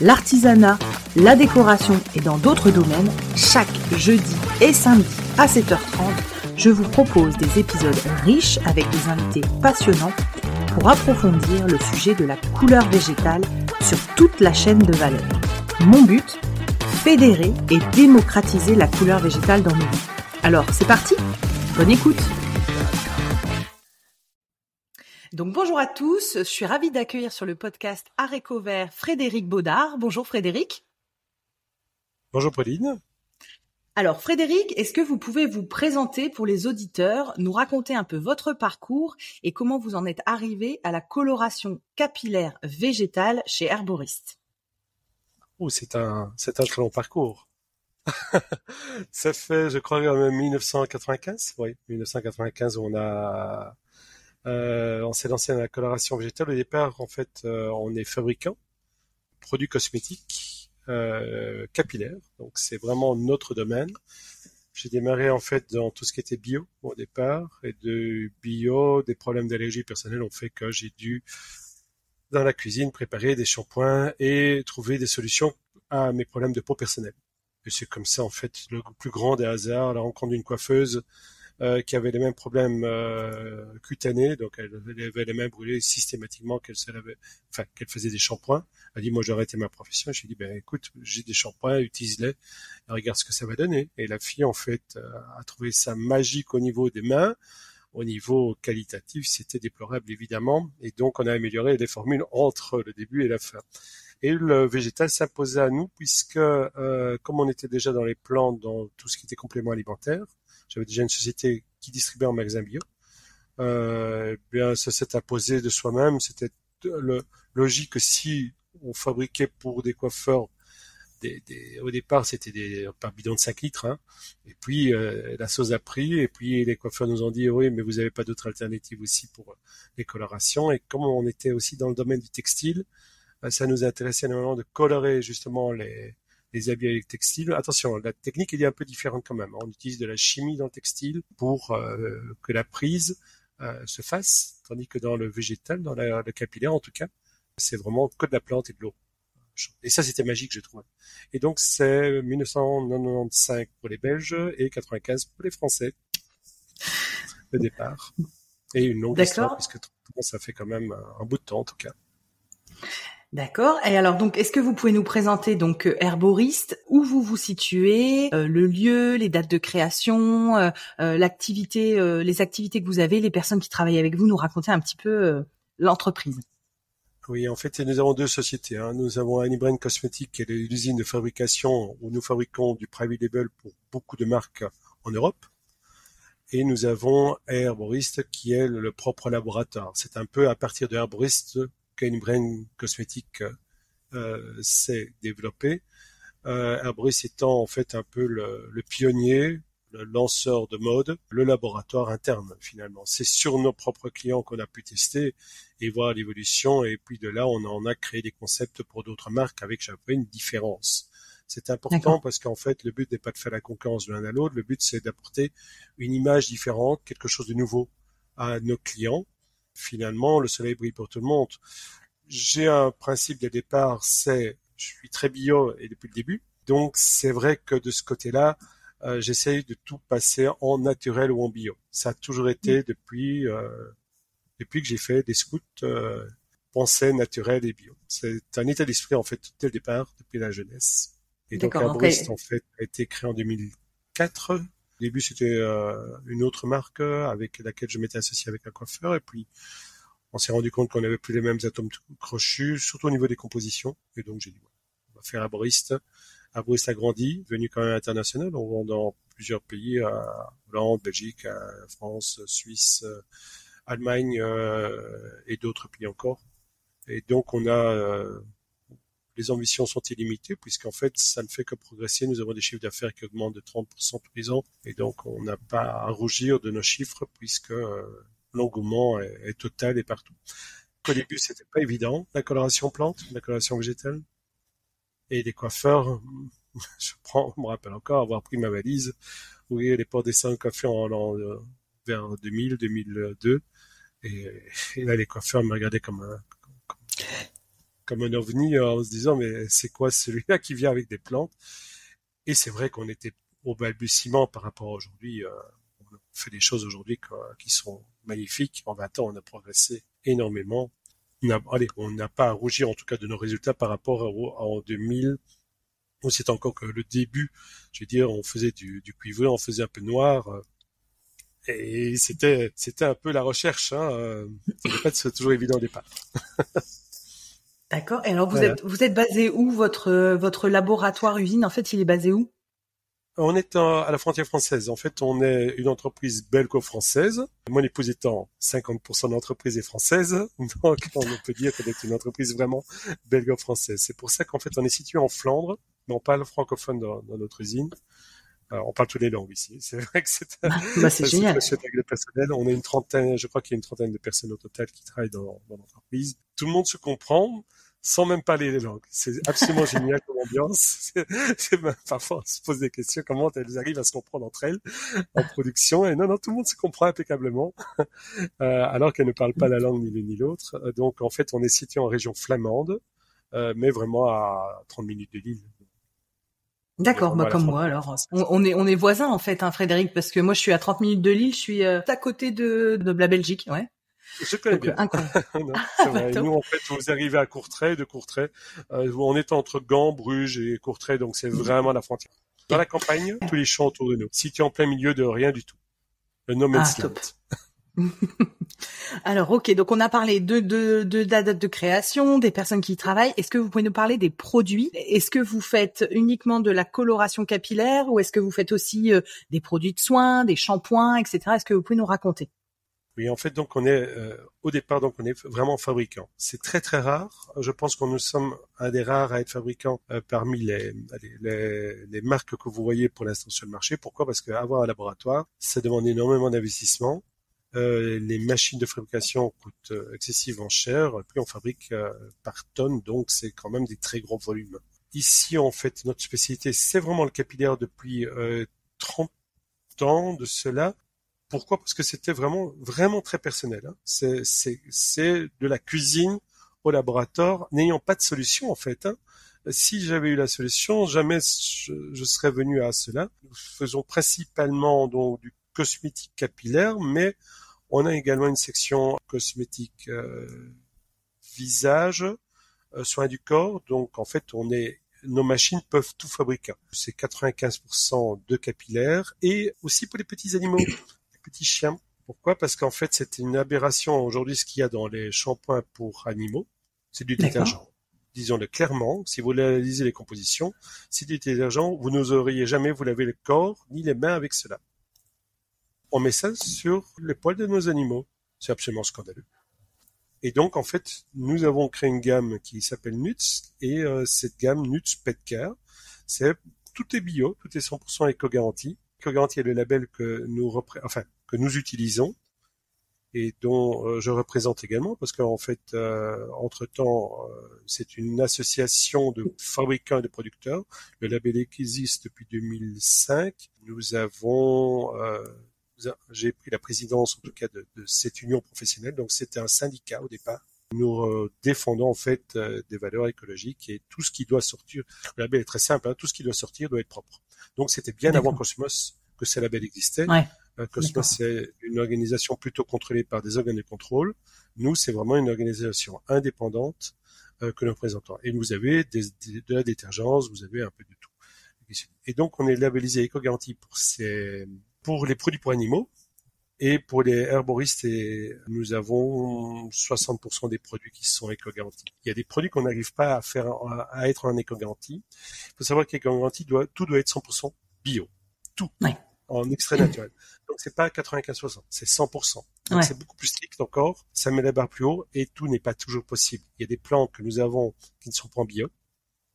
l'artisanat, la décoration et dans d'autres domaines, chaque jeudi et samedi à 7h30, je vous propose des épisodes riches avec des invités passionnants pour approfondir le sujet de la couleur végétale sur toute la chaîne de valeur. Mon but Fédérer et démocratiser la couleur végétale dans nos vies. Alors, c'est parti Bonne écoute donc bonjour à tous, je suis ravie d'accueillir sur le podcast Aréco Vert Frédéric Baudard. Bonjour Frédéric. Bonjour Pauline. Alors Frédéric, est-ce que vous pouvez vous présenter pour les auditeurs, nous raconter un peu votre parcours et comment vous en êtes arrivé à la coloration capillaire végétale chez Herboriste Oh, c'est un, c'est un très long parcours. Ça fait, je crois, 1995. Oui, 1995, on a, on s'est lancé dans la coloration végétale. Au départ, en fait, euh, on est fabricant, produits cosmétiques euh, capillaire. Donc c'est vraiment notre domaine. J'ai démarré en fait dans tout ce qui était bio au départ et de bio, des problèmes d'allergie personnelle ont fait que j'ai dû dans la cuisine préparer des shampoings et trouver des solutions à mes problèmes de peau personnelle. Et c'est comme ça en fait le plus grand des hasards, la rencontre d'une coiffeuse euh, qui avait les mêmes problèmes euh, cutanés, donc elle, avait les mains brûlées systématiquement qu'elle enfin qu'elle faisait des shampoings. Elle dit moi j'ai ma profession. J'ai dit ben écoute j'ai des shampoings, utilise-les, regarde ce que ça va donner. Et la fille en fait euh, a trouvé ça magique au niveau des mains. Au niveau qualitatif, c'était déplorable évidemment, et donc on a amélioré les formules entre le début et la fin. Et le végétal s'imposait à nous puisque euh, comme on était déjà dans les plantes, dans tout ce qui était complément alimentaire, j'avais déjà une société qui distribuait en magasin bio. Euh, eh bien, ça s'est imposé de soi-même. C'était logique que si on fabriquait pour des coiffeurs, au départ, c'était des par bidon de 5 litres. Hein. Et puis, euh, la sauce a pris. Et puis, les coiffeurs nous ont dit, oui, mais vous n'avez pas d'autres alternatives aussi pour les colorations. Et comme on était aussi dans le domaine du textile, euh, ça nous intéressait énormément de colorer justement les, les habits avec textile. Attention, la technique est un peu différente quand même. On utilise de la chimie dans le textile pour euh, que la prise euh, se fasse, tandis que dans le végétal, dans la, le capillaire en tout cas, c'est vraiment que de la plante et de l'eau. Et ça, c'était magique, je trouve. Et donc, c'est 1995 pour les Belges et 95 pour les Français. Le départ. Et une longue histoire, puisque ça fait quand même un bout de temps, en tout cas. D'accord. Et alors donc, est-ce que vous pouvez nous présenter donc euh, Herboriste, où vous vous situez, euh, le lieu, les dates de création, euh, l'activité, les activités que vous avez, les personnes qui travaillent avec vous, nous raconter un petit peu l'entreprise? Oui, en fait, nous avons deux sociétés. Hein. Nous avons Anibrain Cosmetics, qui est l'usine de fabrication où nous fabriquons du private label pour beaucoup de marques en Europe. Et nous avons Herborist, qui est le propre laboratoire. C'est un peu à partir de Herborist brain Cosmétique euh, s'est développé. Euh, Herbris étant en fait un peu le, le, pionnier, le lanceur de mode, le laboratoire interne finalement. C'est sur nos propres clients qu'on a pu tester et voir l'évolution et puis de là on en a créé des concepts pour d'autres marques avec chaque fois une différence. C'est important parce qu'en fait le but n'est pas de faire la concurrence de l'un à l'autre, le but c'est d'apporter une image différente, quelque chose de nouveau à nos clients finalement, le soleil brille pour tout le monde. J'ai un principe de départ, c'est je suis très bio et depuis le début. Donc c'est vrai que de ce côté-là, euh, j'essaye de tout passer en naturel ou en bio. Ça a toujours été mm. depuis euh, depuis que j'ai fait des scouts euh, pensée naturelle et bio. C'est un état d'esprit en fait dès le départ, depuis la jeunesse. Et donc Arborist en fait a été créé en 2004 Au début, c'était euh, une autre marque avec laquelle je m'étais associé avec un coiffeur, et puis on s'est rendu compte qu'on n'avait plus les mêmes atomes crochus, surtout au niveau des compositions. Et donc j'ai dit, on va faire Arboriste. Arboriste a grandi, devenu quand même international. On vend dans plusieurs pays, à Hollande, Belgique, France, Suisse, Allemagne euh, et d'autres pays encore. Et donc on a euh, les ambitions sont illimitées puisqu'en fait ça ne fait que progresser. Nous avons des chiffres d'affaires qui augmentent de 30% tous les ans et donc on n'a pas à rougir de nos chiffres puisque euh, l'engouement est, total et partout. Au début c'était pas évident la coloration plante, la coloration végétale et les coiffeurs. Je me rappelle encore avoir pris ma valise, ouvrir les portes des cinq coiffeurs en, vers 2000, 2002 et, là, les coiffeurs me regardaient comme un, comme, un ovni en se disant, mais c'est quoi celui-là qui vient avec des plantes? Et c'est vrai qu'on était au balbutiement par rapport à aujourd'hui. Euh, on fait des choses aujourd'hui qui sont magnifiques. En 20 ans, on a progressé énormément. On n'a pas à rougir en tout cas de nos résultats par rapport à, en 2000 où c'est encore que le début. Je veux dire, on faisait du, du cuivré, on faisait un peu noir. Euh, et c'était c'était un peu la recherche. Hein. Euh, c'était toujours évident au départ. D'accord. Et alors vous êtes vous êtes basé où votre votre laboratoire usine? En fait, il est basé où? On est à la frontière française. En fait, on est une entreprise belgo-française. Mon épouse étant 50% de l'entreprise est française, donc on peut dire qu'on est une entreprise vraiment belgo-française. C'est pour ça qu'en fait, on est situé en Flandre, mais on parle francophone dans notre usine on parle toutes les langues ici. C'est vrai que c'est bah, bah c'est génial. personnel. On est une trentaine, je crois qu'il y a une trentaine de personnes au total qui travaillent dans, dans l'entreprise. Tout le monde se comprend sans même parler les langues. C'est absolument génial comme ambiance. C'est, parfois on se pose des questions comment elles arrivent à se comprendre entre elles en production. Et non, non, tout le monde se comprend impeccablement, euh, alors qu'elles ne parlent pas la langue ni l'une ni l'autre. Donc en fait, on est situé en région flamande, euh, mais vraiment à 30 minutes de l'île. D'accord, bah comme moi alors. On, est on est voisins en fait, hein, Frédéric, parce que moi je suis à 30 minutes de Lille, je suis euh, à côté de, de la Belgique, ouais. Je connais bien. Euh, Nous en fait, vous arrivez à Courtrai, de Courtrai, euh, on est entre Gand, Bruges et Courtrai, donc c'est vraiment la frontière. Dans la campagne, tous les champs autour de nous, situé en plein milieu de rien du tout. Le No Man's ah, Alors, ok, donc on a parlé de, de, de, la date de création, des personnes qui y travaillent. Est-ce que vous pouvez nous parler des produits? Est-ce que vous faites uniquement de la coloration capillaire ou est-ce que vous faites aussi euh, des produits de soins, des shampoings, etc. Est-ce que vous pouvez nous raconter? Oui, en fait, donc on est euh, au départ, donc on est vraiment fabricant. C'est très très rare. Je pense qu'on nous sommes un des rares à être fabricant euh, parmi les, les, les, marques que vous voyez pour l'instant sur le marché. Pourquoi? Parce qu'avoir un laboratoire, ça demande énormément d'investissement. Euh, les machines de fabrication coûtent euh, excessivement cher, puis on fabrique euh, par tonne, donc c'est quand même des très gros volumes. Ici, en fait, notre spécialité, c'est vraiment le capillaire depuis 30 ans de cela. Pourquoi? Parce que c'était vraiment vraiment très personnel. Hein. C'est de la cuisine au laboratoire, n'ayant pas de solution en fait. Hein. Si j'avais eu la solution, jamais je, je, serais venu à cela. Nous faisons principalement donc du cosmétique capillaire, mais on a également une section cosmétique euh, visage, euh, soins du corps. Donc en fait, on est nos machines peuvent tout fabriquer. C'est 95% de capillaires et aussi pour les petits animaux, les petits chiens. Pourquoi? Parce qu'en fait, c'est une aberration aujourd'hui ce qu'il y a dans les shampoings pour animaux. C'est du détergent. Disons-le clairement, si vous lisez les compositions, c'est du détergent, vous n'oseriez jamais vous laver le corps ni les mains avec cela on met ça sur les poils de nos animaux. C'est absolument scandaleux. Et donc, en fait, nous avons créé une gamme qui s'appelle Nuts, et euh, cette gamme Nuts Pet Care, c'est tout est bio, tout est 100% éco-garanti. Éco-garanti est le label que nous enfin que nous utilisons et dont euh, je représente également, parce qu'en fait, euh, entre-temps, c'est une association de fabricants et de producteurs. Le label existe depuis 2005. Nous avons j'ai pris la présidence en tout cas de, cette union professionnelle. Donc c'était un syndicat au départ. Nous euh, défendons en fait euh, des valeurs écologiques et tout ce qui doit sortir. Le label est très simple. Hein, tout ce qui doit sortir doit être propre. Donc c'était bien avant Cosmos que ce label existait. Ouais. Euh, Cosmos c'est une organisation plutôt contrôlée par des organes de contrôle. Nous c'est vraiment une organisation indépendante que nous présentons. Et vous avez des, de la détergence, vous avez un peu de tout. Et donc on est labellisé éco-garantie pour ces pour les produits pour animaux, et pour les herboristes, nous avons 60% des produits qui sont éco-garantis. Il y a des produits qu'on n'arrive pas à faire, à être en éco-garantie. Il faut savoir qu'éco-garantie doit, tout doit être 100% bio. Tout. En extrait naturel. Donc c'est pas 95%, c'est 100%. Donc c'est beaucoup plus strict encore. Ça met la barre plus haut et tout n'est pas toujours possible. Il y a des plantes que nous avons qui ne sont pas en bio,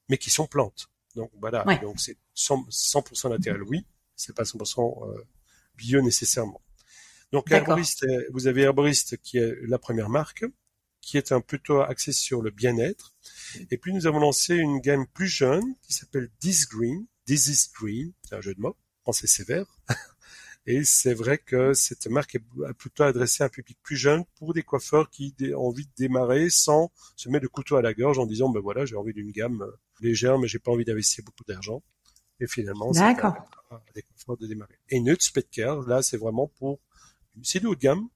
mais qui sont plantes. Donc voilà. Donc c'est 100%, naturel, oui. C'est pas 100% euh, bio nécessairement. Donc euh, vous avez Herboriste qui est la première marque, qui est un plutôt axé sur le bien-être. Et puis nous avons lancé une gamme plus jeune qui s'appelle This Green. This is Green, c'est un jeu de mots, français sévère. Et c'est vrai que cette marque est plutôt adressée à un public plus jeune pour des coiffeurs qui ont envie de démarrer sans se mettre le couteau à la gorge en disant ben voilà j'ai envie d'une gamme euh, légère mais j'ai pas envie d'investir beaucoup d'argent. Et finalement, c'est coiffeurs de démarrer. Et Nuts Petker, là c'est vraiment pour c'est du haut de gamme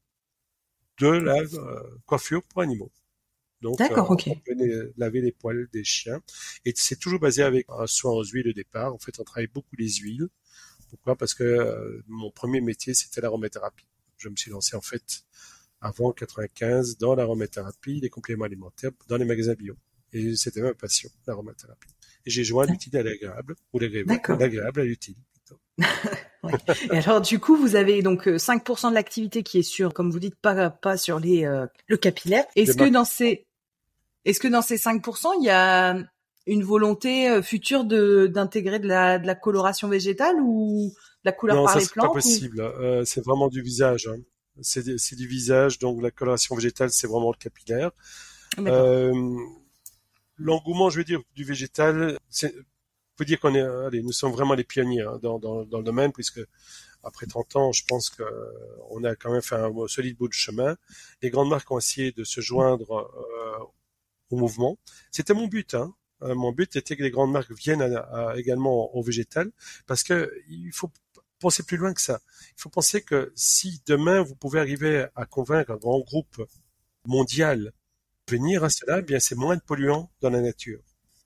de la euh, coiffure pour animaux. Donc, euh, on peut laver les poils des chiens. Et c'est toujours basé avec un soin aux huiles au départ. En fait, on travaille beaucoup les huiles. Pourquoi? Parce que euh, mon premier métier, c'était l'aromathérapie. Je me suis lancé en fait avant 95 dans l'aromathérapie, les compléments alimentaires dans les magasins bio. Et c'était ma passion, l'aromathérapie. Et j'ai joint l'utile à l'agréable, ou l'agréable à l'utile. Et alors du coup, vous avez donc 5% euh, de l'activité qui est sur, comme vous dites, pas pas sur les euh, le capillaire. Est-ce que dans ces est-ce que dans ces 5%, il y a une volonté euh, future de d'intégrer de la de la coloration végétale ou de la couleur par les plantes Non, ça c'est pas possible. c'est vraiment du visage. Hein. C'est c'est du visage, donc la coloration végétale, c'est vraiment le capillaire. L'engouement, je veux dire, du végétal, c'est peut dire qu'on est, allez, nous sommes vraiment les pionniers hein, dans, dans, dans, le domaine, puisque après 30 ans, je pense que on a quand même fait un solide bout de chemin. Les grandes marques ont essayé de se joindre euh, au mouvement. C'était mon but. Hein. Euh, mon but était que les grandes marques viennent également au végétal, parce que il faut penser plus loin que ça. Il faut penser que si demain vous pouvez arriver à convaincre un grand groupe mondial venir à cela, eh bien c'est moins de polluants dans la nature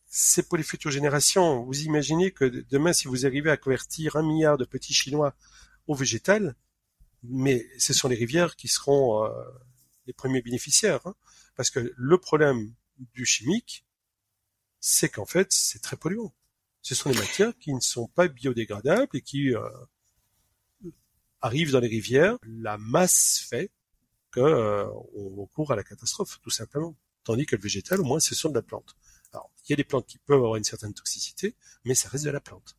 c'est pour les futures générations. Vous imaginez que demain, si vous arrivez à convertir un milliard de petits Chinois au végétal, mais ce sont les rivières qui seront euh, les premiers bénéficiaires. Hein. parce que le problème du chimique, c'est qu'en fait, c'est très polluant. Ce sont des matières qui ne sont pas biodégradables et qui euh, arrivent dans les rivières. La masse fait qu'on euh, recourt à la catastrophe, tout simplement. Tandis que le végétal, au moins, ce sont de la plante. Alors, il y a des plantes qui peuvent avoir une certaine toxicité, mais ça reste de la plante.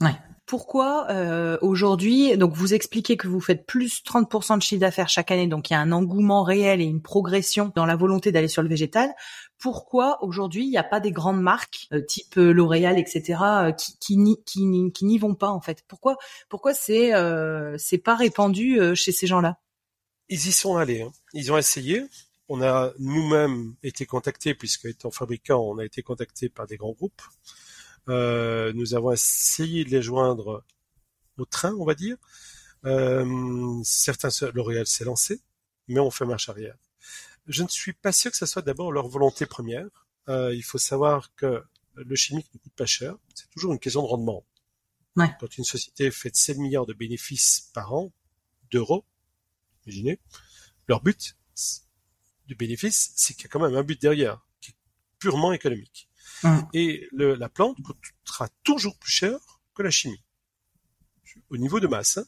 Ouais. Pourquoi euh, aujourd'hui, donc vous expliquez que vous faites plus 30% de chiffre d'affaires chaque année, donc il y a un engouement réel et une progression dans la volonté d'aller sur le végétal. Pourquoi aujourd'hui il n'y a pas des grandes marques euh, type euh, L'Oréal, etc. Qui n'y qui, n'y vont pas en fait? Pourquoi pourquoi c'est c'est pas répandu chez ces gens-là? Ils y sont allés, hein. ils ont essayé. On a nous-mêmes été contactés, puisque étant fabricant, on a été contactés par des grands groupes. Euh, nous avons essayé de les joindre au train, on va dire. Euh, certains, L'Oréal s'est lancé, mais on fait marche arrière. Je ne suis pas sûr que ce soit d'abord leur volonté première. Euh, il faut savoir que le chimique ne coûte pas cher. C'est toujours une question de rendement. Ouais. Quand une société fait 7 milliards de bénéfices par an, d'euros, imaginez, leur but, du bénéfice, c'est qu'il y a quand même un but derrière, qui est purement économique. Hum. Et le, la plante coûtera toujours plus cher que la chimie, au niveau de masse. Hein.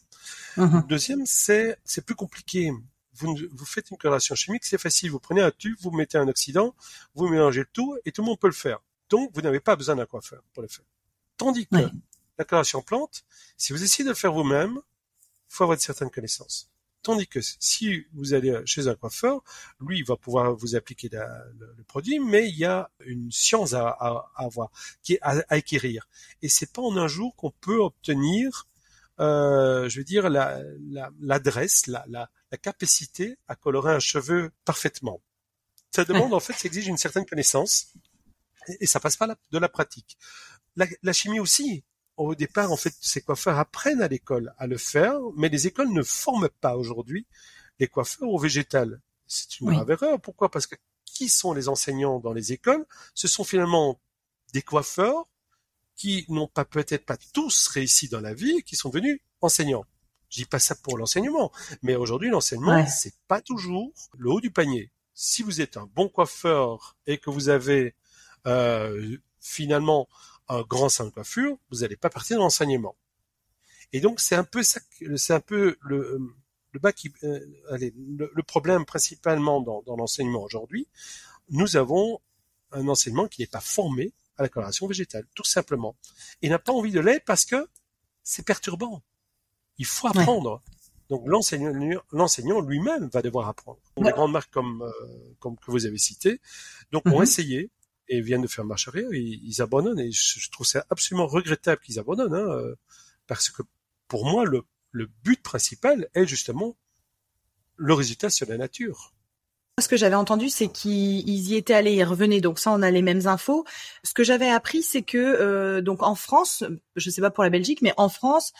Hum. Deuxième, c'est plus compliqué. Vous, vous faites une coloration chimique, c'est facile. Vous prenez un tube, vous mettez un oxydant, vous mélangez le tout, et tout le monde peut le faire. Donc, vous n'avez pas besoin d'un coiffeur pour le faire. Tandis que la coloration plante, si vous essayez de le faire vous-même, il faut avoir de certaines connaissances. Tandis que si vous allez chez un coiffeur, lui, va pouvoir vous appliquer le, produit, mais il y a une science à, avoir, qui est à, acquérir. Et c'est pas en un jour qu'on peut obtenir, euh, je veux dire, l'adresse, la, la, la, capacité à colorer un cheveu parfaitement. Ça demande, en fait, ça exige une certaine connaissance, et, ça passe pas de la pratique. la chimie aussi, au départ, en fait, ces coiffeurs apprennent à l'école à le faire, mais les écoles ne forment pas aujourd'hui les coiffeurs au végétal. C'est une grave erreur. Pourquoi? Parce que qui sont les enseignants dans les écoles? Ce sont finalement des coiffeurs qui n'ont pas peut-être pas tous réussi dans la vie, qui sont devenus enseignants. Je dis pas ça pour l'enseignement, mais aujourd'hui l'enseignement c'est pas toujours le haut du panier. Si vous êtes un bon coiffeur et que vous avez euh, finalement un grand salon de coiffure, vous n'allez pas partir dans l'enseignement. Et donc c'est un peu ça, c'est un peu le le bas qui, euh, allez, le, problème principalement dans, dans l'enseignement aujourd'hui. Nous avons un enseignement qui n'est pas formé à la coloration végétale, tout simplement. Et n'a pas envie de l'être parce que c'est perturbant. Il faut apprendre. Donc l'enseignant, l'enseignant lui-même va devoir apprendre. Des grandes marques comme, euh, comme que vous avez citées, donc ont mhm. essayé et viennent de faire marche arrière, ils, ils abandonnent et je, trouve ça absolument regrettable qu'ils abandonnent, hein, euh, parce que pour moi le but principal est justement le résultat sur la nature. Ce que j'avais entendu, c'est qu'ils y étaient allés, ils revenaient. Donc ça, on a les mêmes infos. Ce que j'avais appris, c'est que euh, donc en France, je sais pas pour la Belgique, mais en France,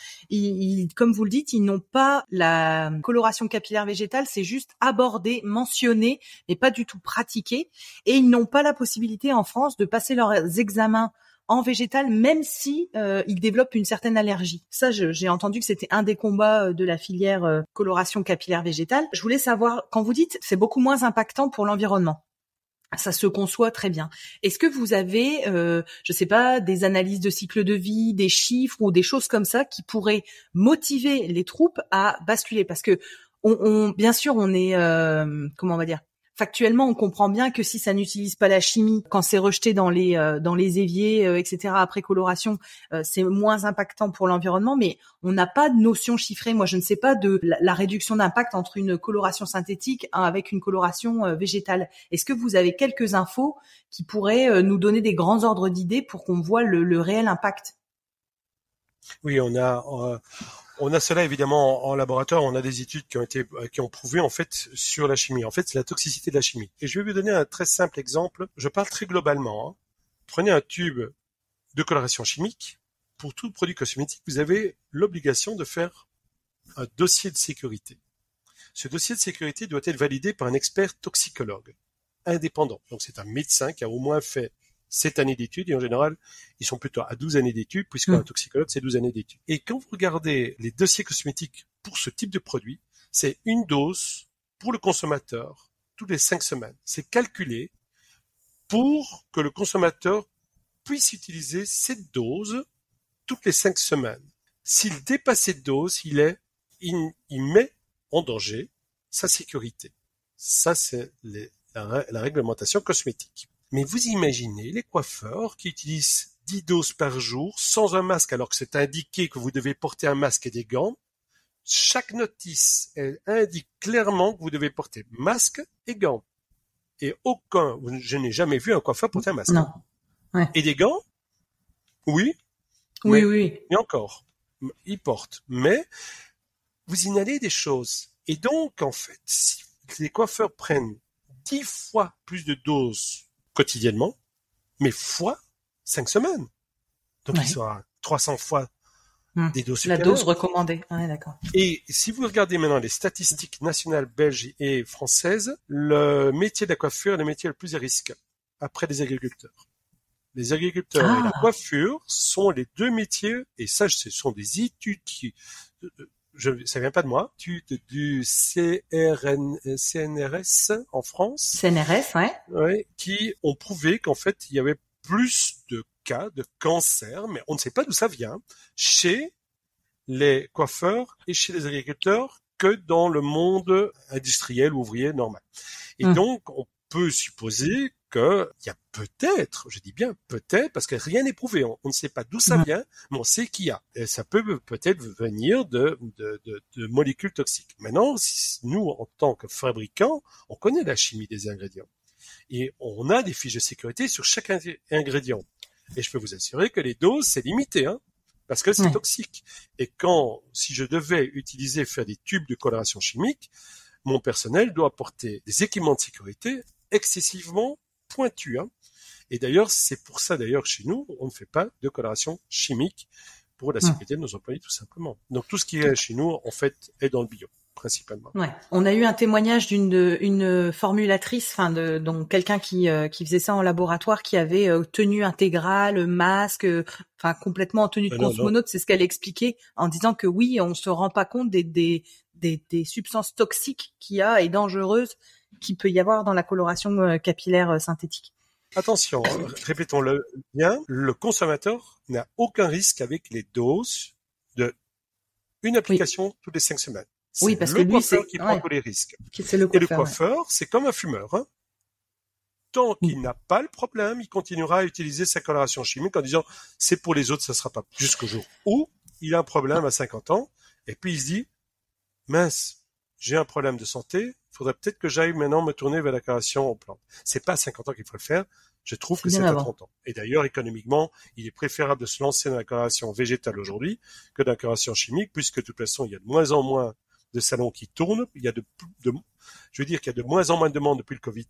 comme vous le dites, ils n'ont pas la coloration capillaire végétale. C'est juste abordé, mentionné, mais pas du tout pratiqué. Et ils n'ont pas la possibilité en France de passer leurs examens en végétal, même si euh, il développe une certaine allergie. Ça, j'ai entendu que c'était un des combats euh, de la filière euh, coloration capillaire végétale. Je voulais savoir, quand vous dites c'est beaucoup moins impactant pour l'environnement, ça se conçoit très bien. Est-ce que vous avez, euh, je sais pas, des analyses de cycle de vie, des chiffres ou des choses comme ça qui pourraient motiver les troupes à basculer? Parce que on, bien sûr, on est, euh, comment on va dire, factuellement, on comprend bien que si ça n'utilise pas la chimie, quand c'est rejeté dans les euh, dans les éviers, euh, etc. après coloration, euh, c'est moins impactant pour l'environnement. Mais on n'a pas de notion chiffrée. Moi, je ne sais pas de la, réduction d'impact entre une coloration synthétique hein, avec une coloration végétale. Est-ce que vous avez quelques infos qui pourraient nous donner des grands ordres d'idées pour qu'on voit le, le réel impact? Oui, on a on a cela évidemment en, laboratoire, on a des études qui ont été qui ont prouvé en fait sur la chimie. En fait, c'est la toxicité de la chimie. Et je vais vous donner un très simple exemple. Je parle très globalement. Hein. Prenez un tube de coloration chimique. Pour tout produit cosmétique, vous avez l'obligation de faire un dossier de sécurité. Ce dossier de sécurité doit être validé par un expert toxicologue indépendant. Donc c'est un médecin qui a au moins fait 7 années d'études et en général, ils sont plutôt à 12 années d'études puisqu'un un mm. toxicologue, c'est 12 années d'études. Et quand vous regardez les dossiers cosmétiques pour ce type de produit, c'est une dose pour le consommateur toutes les 5 semaines. C'est calculé pour que le consommateur puisse utiliser cette dose toutes les 5 semaines. S'il dépasse cette dose, il est, il, met en danger sa sécurité. Ça, c'est la réglementation cosmétique. Mais vous imaginez les coiffeurs qui utilisent 10 doses par jour sans un masque alors que c'est indiqué que vous devez porter un masque et des gants. Chaque notice indique clairement que vous devez porter masque et gants. Et aucun, je n'ai jamais vu un coiffeur porter un masque. Non. Et des gants? Oui. Oui, oui. Et encore, ils portent. Mais vous inhalez des choses. Et donc, en fait, si les coiffeurs prennent 10 fois plus de doses quotidiennement, mais fois cinq semaines. Donc il sera 300 fois hmm. des doses La dose recommandée. d'accord. Et si vous regardez maintenant les statistiques nationales belges et françaises, le métier de la coiffure est le métier le plus à risque après les agriculteurs. Les agriculteurs et la ah. coiffure sont les deux métiers, et ça, ce sont des études qui, je, ça vient pas de moi, du, du CRN, CNRS en France. CNRS, ouais. Ouais, qui ont prouvé qu'en fait, il y avait plus de cas de cancer, mais on ne sait pas d'où ça vient, chez les coiffeurs et chez les agriculteurs que dans le monde industriel ou ouvrier normal. Et hum. donc, on peut supposer qu'il y a peut-être, je dis bien peut-être, parce que rien n'est prouvé, on, ne sait pas d'où ça vient, mais on sait qu'il y a. Et ça peut peut-être venir de, de, de, de, molécules toxiques. Maintenant, nous, en tant que fabricants, on connaît la chimie des ingrédients. Et on a des fiches de sécurité sur chaque ingrédient. Et je peux vous assurer que les doses, c'est limité, hein, parce que c'est toxique. Et quand, si je devais utiliser, faire des tubes de coloration chimique, mon personnel doit porter des équipements de sécurité excessivement pointu. Hein. Et d'ailleurs, c'est pour ça d'ailleurs chez nous, on ne fait pas de coloration chimique pour la hmm. sécurité de nos employés tout simplement. Donc tout ce qui est chez nous, en fait, est dans le bio. principalement. Ouais. On a eu un témoignage d'une une formulatrice, enfin de donc quelqu'un qui euh, qui faisait ça en laboratoire, qui avait euh, tenue intégrale, masque, euh, enfin complètement en tenue de cosmonaute. C'est ce qu'elle expliquait en disant que oui, on se rend pas compte des des des, des substances toxiques qu'il y a et dangereuses qu'il peut y avoir dans la coloration capillaire synthétique. Attention, hein, répétons-le bien, le consommateur n'a aucun risque avec les doses de une application toutes les cinq semaines. Oui, parce le que coiffeur qui prend tous les risques. C'est le Et le coiffeur, c'est comme un fumeur. Hein. Tant qu'il n'a pas le problème, il continuera à utiliser sa coloration chimique en disant c'est pour les autres, ça sera pas jusqu'au jour où il a un problème à 50 ans et puis il se dit mince, j'ai un problème de santé, il faudrait peut-être que j'aille maintenant me tourner vers la coloration en plantes. C'est pas à 50 ans qu'il faut le faire. Je trouve que c'est à 30 ans. Et d'ailleurs, économiquement, il est préférable de se lancer dans la coloration végétale aujourd'hui que dans la coloration chimique, puisque de toute façon, il y a de moins en moins de salons qui tournent. Il y a de, de je veux dire qu'il y a de moins en moins de demandes depuis le Covid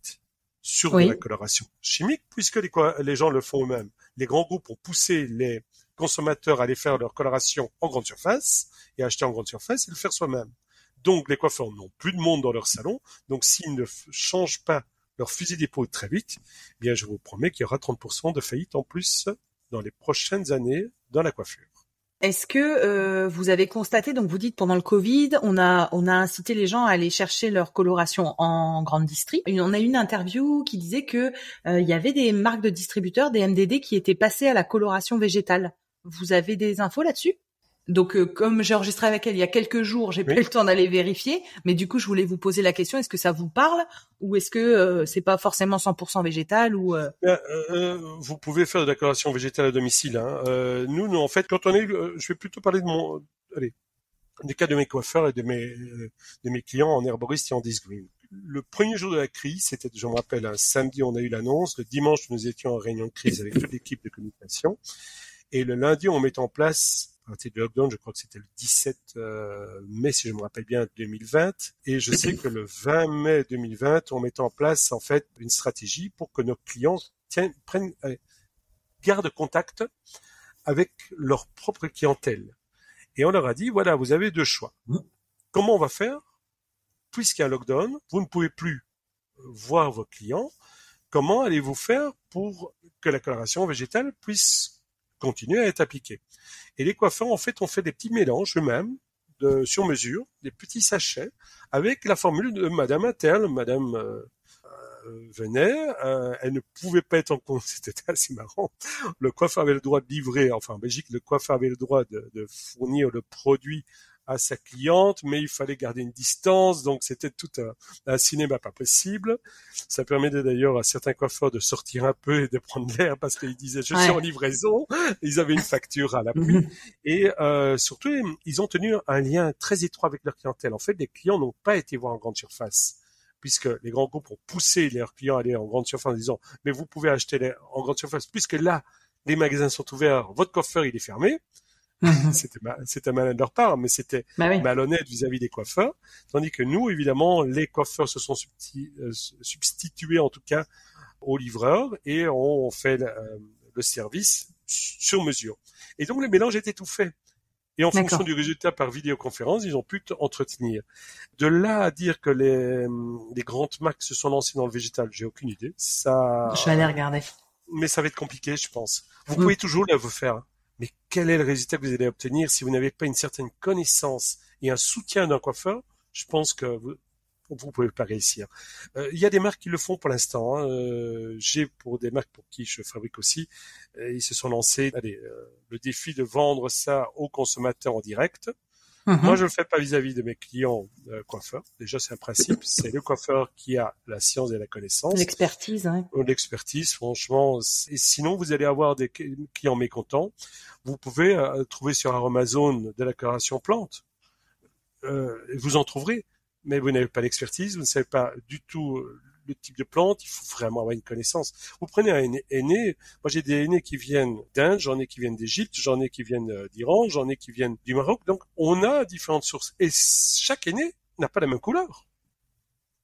sur la coloration chimique, puisque les, les gens le font eux-mêmes. Les grands groupes ont poussé les consommateurs à aller faire leur coloration en grande surface et acheter en grande surface et le faire soi-même. Donc les coiffeurs n'ont plus de monde dans leur salon. Donc s'ils ne changent pas leur fusil d'épaule très vite, eh bien je vous promets qu'il y aura 30% de faillite en plus dans les prochaines années dans la coiffure. Est-ce que euh, vous avez constaté, donc vous dites pendant le Covid, on a on a incité les gens à aller chercher leur coloration en grande distri. On a eu une interview qui disait que euh, il y avait des marques de distributeurs, des MDD, qui étaient passées à la coloration végétale. Vous avez des infos là-dessus? Donc, euh, comme j'ai enregistré avec elle il y a quelques jours, j'ai pas eu le temps d'aller vérifier. Mais du coup, je voulais vous poser la question est-ce que ça vous parle ou est-ce que euh, c'est pas forcément 100% végétal ou euh... euh Vous pouvez faire de la coloration végétale à domicile. Hein. nous, nous, en fait, quand on est, je vais plutôt parler de mon, allez, des cas de mes coiffeurs et de mes de mes clients en herboriste et en disgreen. Le premier jour de la crise, c'était, je me rappelle, un samedi, on a eu l'annonce. Le dimanche, nous étions en réunion de crise avec toute l'équipe de communication. Et le lundi, on met en place partir du lockdown, je crois que c'était le 17 euh, mai, si je me rappelle bien, 2020. Et je sais que le 20 mai 2020, on met en place en fait une stratégie pour que nos clients prennent, gardent contact avec leur propre clientèle. Et on leur a dit, voilà, vous avez deux choix. Comment on va faire? Puisqu'il y a un lockdown, vous ne pouvez plus voir vos clients. Comment allez-vous faire pour que la coloration végétale puisse continuer à être appliqué. Et les coiffeurs, en fait, ont fait des petits mélanges eux-mêmes, de, sur mesure, des petits sachets, avec la formule de Madame Intel, Madame euh, euh, euh, elle ne pouvait pas être en compte, c'était assez marrant. Le coiffeur avait le droit de livrer, enfin en Belgique, le coiffeur avait le droit de fournir le produit à sa cliente, mais il fallait garder une distance, donc c'était tout un, cinéma pas possible. Ça permettait d'ailleurs à certains coiffeurs de sortir un peu et de prendre l'air parce qu'ils disaient je suis en livraison. Ils avaient une facture à l'appui mhm. et euh, surtout ils ont tenu un lien très étroit avec leur clientèle. En fait, les clients n'ont pas été voir en grande surface puisque les grands groupes ont poussé leurs clients à aller en grande surface en disant mais vous pouvez acheter en grande surface puisque là les magasins sont ouverts, votre coiffeur il est fermé. Mhm. c'était c'était malin de leur part, mais c'était bah malhonnête vis-à-vis des coiffeurs. Tandis que nous, évidemment, les coiffeurs se sont euh, substitués en tout cas aux livreurs et on fait euh, le, service sur mesure. Et donc le mélange était tout fait. Et en fonction du résultat par vidéoconférence, ils ont pu entretenir. De là à dire que les, les grandes marques se sont lancées dans le végétal, j'ai aucune idée. Ça. Je vais aller regarder. Mais ça va être compliqué, je pense. Vous mm. pouvez toujours le faire. Mais quel est le résultat que vous allez obtenir si vous n'avez pas une certaine connaissance et un soutien d'un coiffeur? Je pense que vous vous pouvez pas réussir. Euh, il y a des marques qui le font pour l'instant. Hein. Euh, j'ai pour des marques pour qui je fabrique aussi, euh, ils se sont lancés allez, le défi de vendre ça aux consommateurs en direct. Mhm. Moi, je le fais pas vis-à-vis de mes clients euh, coiffeurs. Déjà, c'est un principe. C'est le coiffeur qui a la science et la connaissance. L'expertise, hein. L'expertise, franchement. Et sinon, vous allez avoir des clients mécontents. Vous pouvez euh, trouver sur Amazon de la coloration plante. Euh, vous en trouverez. Mais vous n'avez pas l'expertise, vous ne savez pas du tout le type de plante, il faut vraiment avoir une connaissance. Vous prenez un aîné, moi j'ai des aînés qui viennent d'Inde, j'en ai qui viennent d'Égypte, j'en ai qui viennent euh, d'Iran, j'en ai qui viennent du Maroc, donc on a différentes sources. Et chaque aîné n'a pas la même couleur.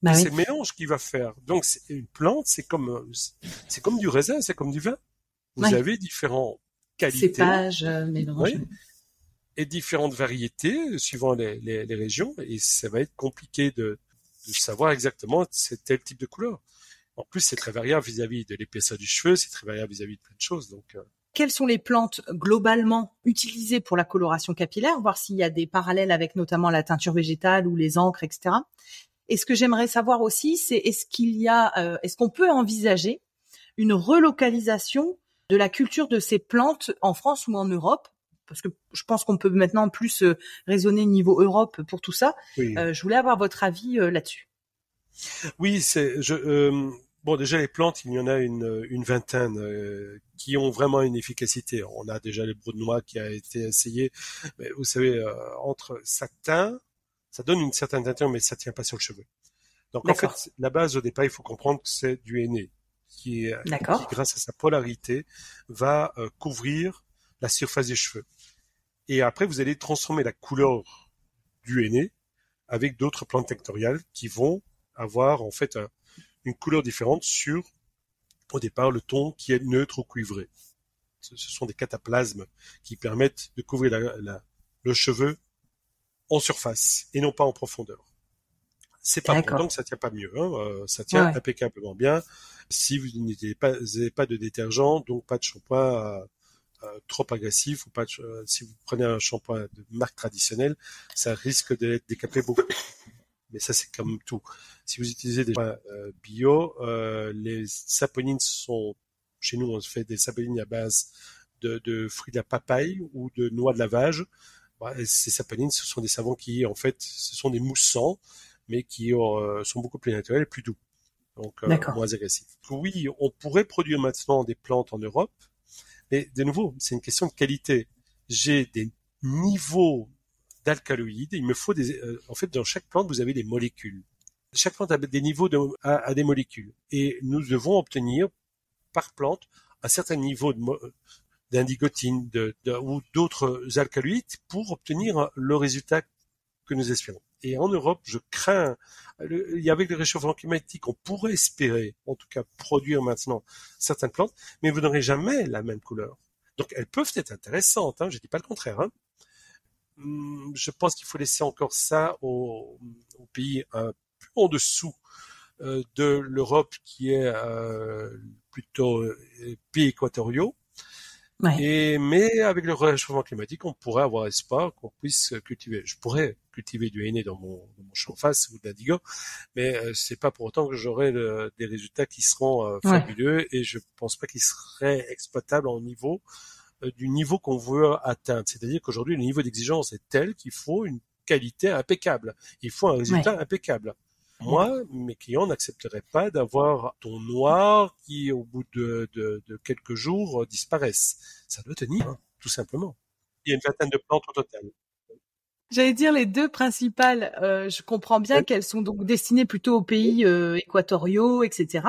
Bah c'est le mélange qu'il va faire. Donc une plante, c'est comme euh, c'est comme du raisin, c'est comme du vin. Vous avez différents qualités. Cépages, euh, mélanges. et différentes variétés suivant les, les, les régions et ça va être compliqué de, de savoir exactement c'est tel type de couleur. En plus, c'est très variable vis-à-vis de l'épaisseur du cheveu, c'est très variable vis-à-vis de plein de choses. Donc, euh. quelles sont les plantes globalement utilisées pour la coloration capillaire, voir s'il y a des parallèles avec notamment la teinture végétale ou les encres, etc. Et ce que j'aimerais savoir aussi, c'est est-ce qu'il y a, euh, est-ce qu'on peut envisager une relocalisation de la culture de ces plantes en France ou en Europe parce que je pense qu'on peut maintenant plus euh, raisonner niveau Europe pour tout ça. Euh, je voulais avoir votre avis euh, là-dessus. Oui, c'est je bon déjà les plantes, il y en a une, une vingtaine qui ont vraiment une efficacité. On a déjà le brou de noix qui a été essayé, mais vous savez entre ça teint, ça donne une certaine teinture, mais ça tient pas sur le cheveu. Donc en fait, la base au départ, il faut comprendre que c'est du qui, qui, grâce à sa polarité, va couvrir la surface des cheveux. Et après, vous allez transformer la couleur du henné avec d'autres plantes tectoriales qui vont avoir en fait une couleur différente sur, au départ, le ton qui est neutre ou cuivré. Ce, sont des cataplasmes qui permettent de couvrir le cheveu en surface et non pas en profondeur. C'est pas pour autant que ça tient pas mieux. Hein. Euh, ça tient impeccablement bien. Si vous n'avez pas, pas, de détergent, donc pas de shampoing trop agressif ou pas. Euh, si vous prenez un shampoing de marque traditionnelle, ça risque d'être décapé beaucoup. Mais ça, c'est comme tout. Si vous utilisez des shampoings euh, bio, les saponines sont, chez nous, on fait des saponines à base de, de fruits de la papaye ou de noix de lavage. Bah, ces saponines, ce sont des savons qui, en fait, ce sont des moussants, mais qui sont beaucoup plus naturels et plus doux. Donc, moins agressifs. Oui, on pourrait produire maintenant des plantes en Europe, mais de nouveau, c'est une question de qualité. J'ai des niveaux d'alcaloïdes. Il me faut des. Euh, en fait, dans chaque plante, vous avez des molécules. Chaque plante a des niveaux de, a, des molécules, et nous devons obtenir par plante un certain niveau d'indigotine ou d'autres alcaloïdes pour obtenir le résultat que nous espérons. Et en Europe, je crains, avec le réchauffement climatique, on pourrait espérer, en tout cas, produire maintenant certaines plantes, mais vous n'aurez jamais la même couleur. Donc elles peuvent être intéressantes, hein, je dis pas le contraire. Hein. Hum, je pense qu'il faut laisser encore ça aux, pays un peu en dessous euh, de l'Europe qui est euh, plutôt euh, pays équatoriaux et, mais avec le réchauffement climatique, on pourrait avoir espoir qu'on puisse cultiver. Je pourrais cultiver du henné dans mon, dans mon champ face ou de l'indigo, mais euh, c'est pas pour autant que j'aurai des résultats qui seront euh, fabuleux et je pense pas qu'ils seraient exploitables au niveau euh, du niveau qu'on veut atteindre. C'est-à-dire qu'aujourd'hui, le niveau d'exigence est tel qu'il faut une qualité impeccable. Il faut un résultat impeccable. Moi, mes clients n'accepteraient pas d'avoir ton noir qui, au bout de, de, de quelques jours, euh, disparaisse. Ça doit tenir, hein, tout simplement. Il y a une vingtaine de plantes au total. J'allais dire les deux principales. Euh, je comprends bien qu'elles sont donc destinées plutôt aux pays euh, équatoriaux, etc.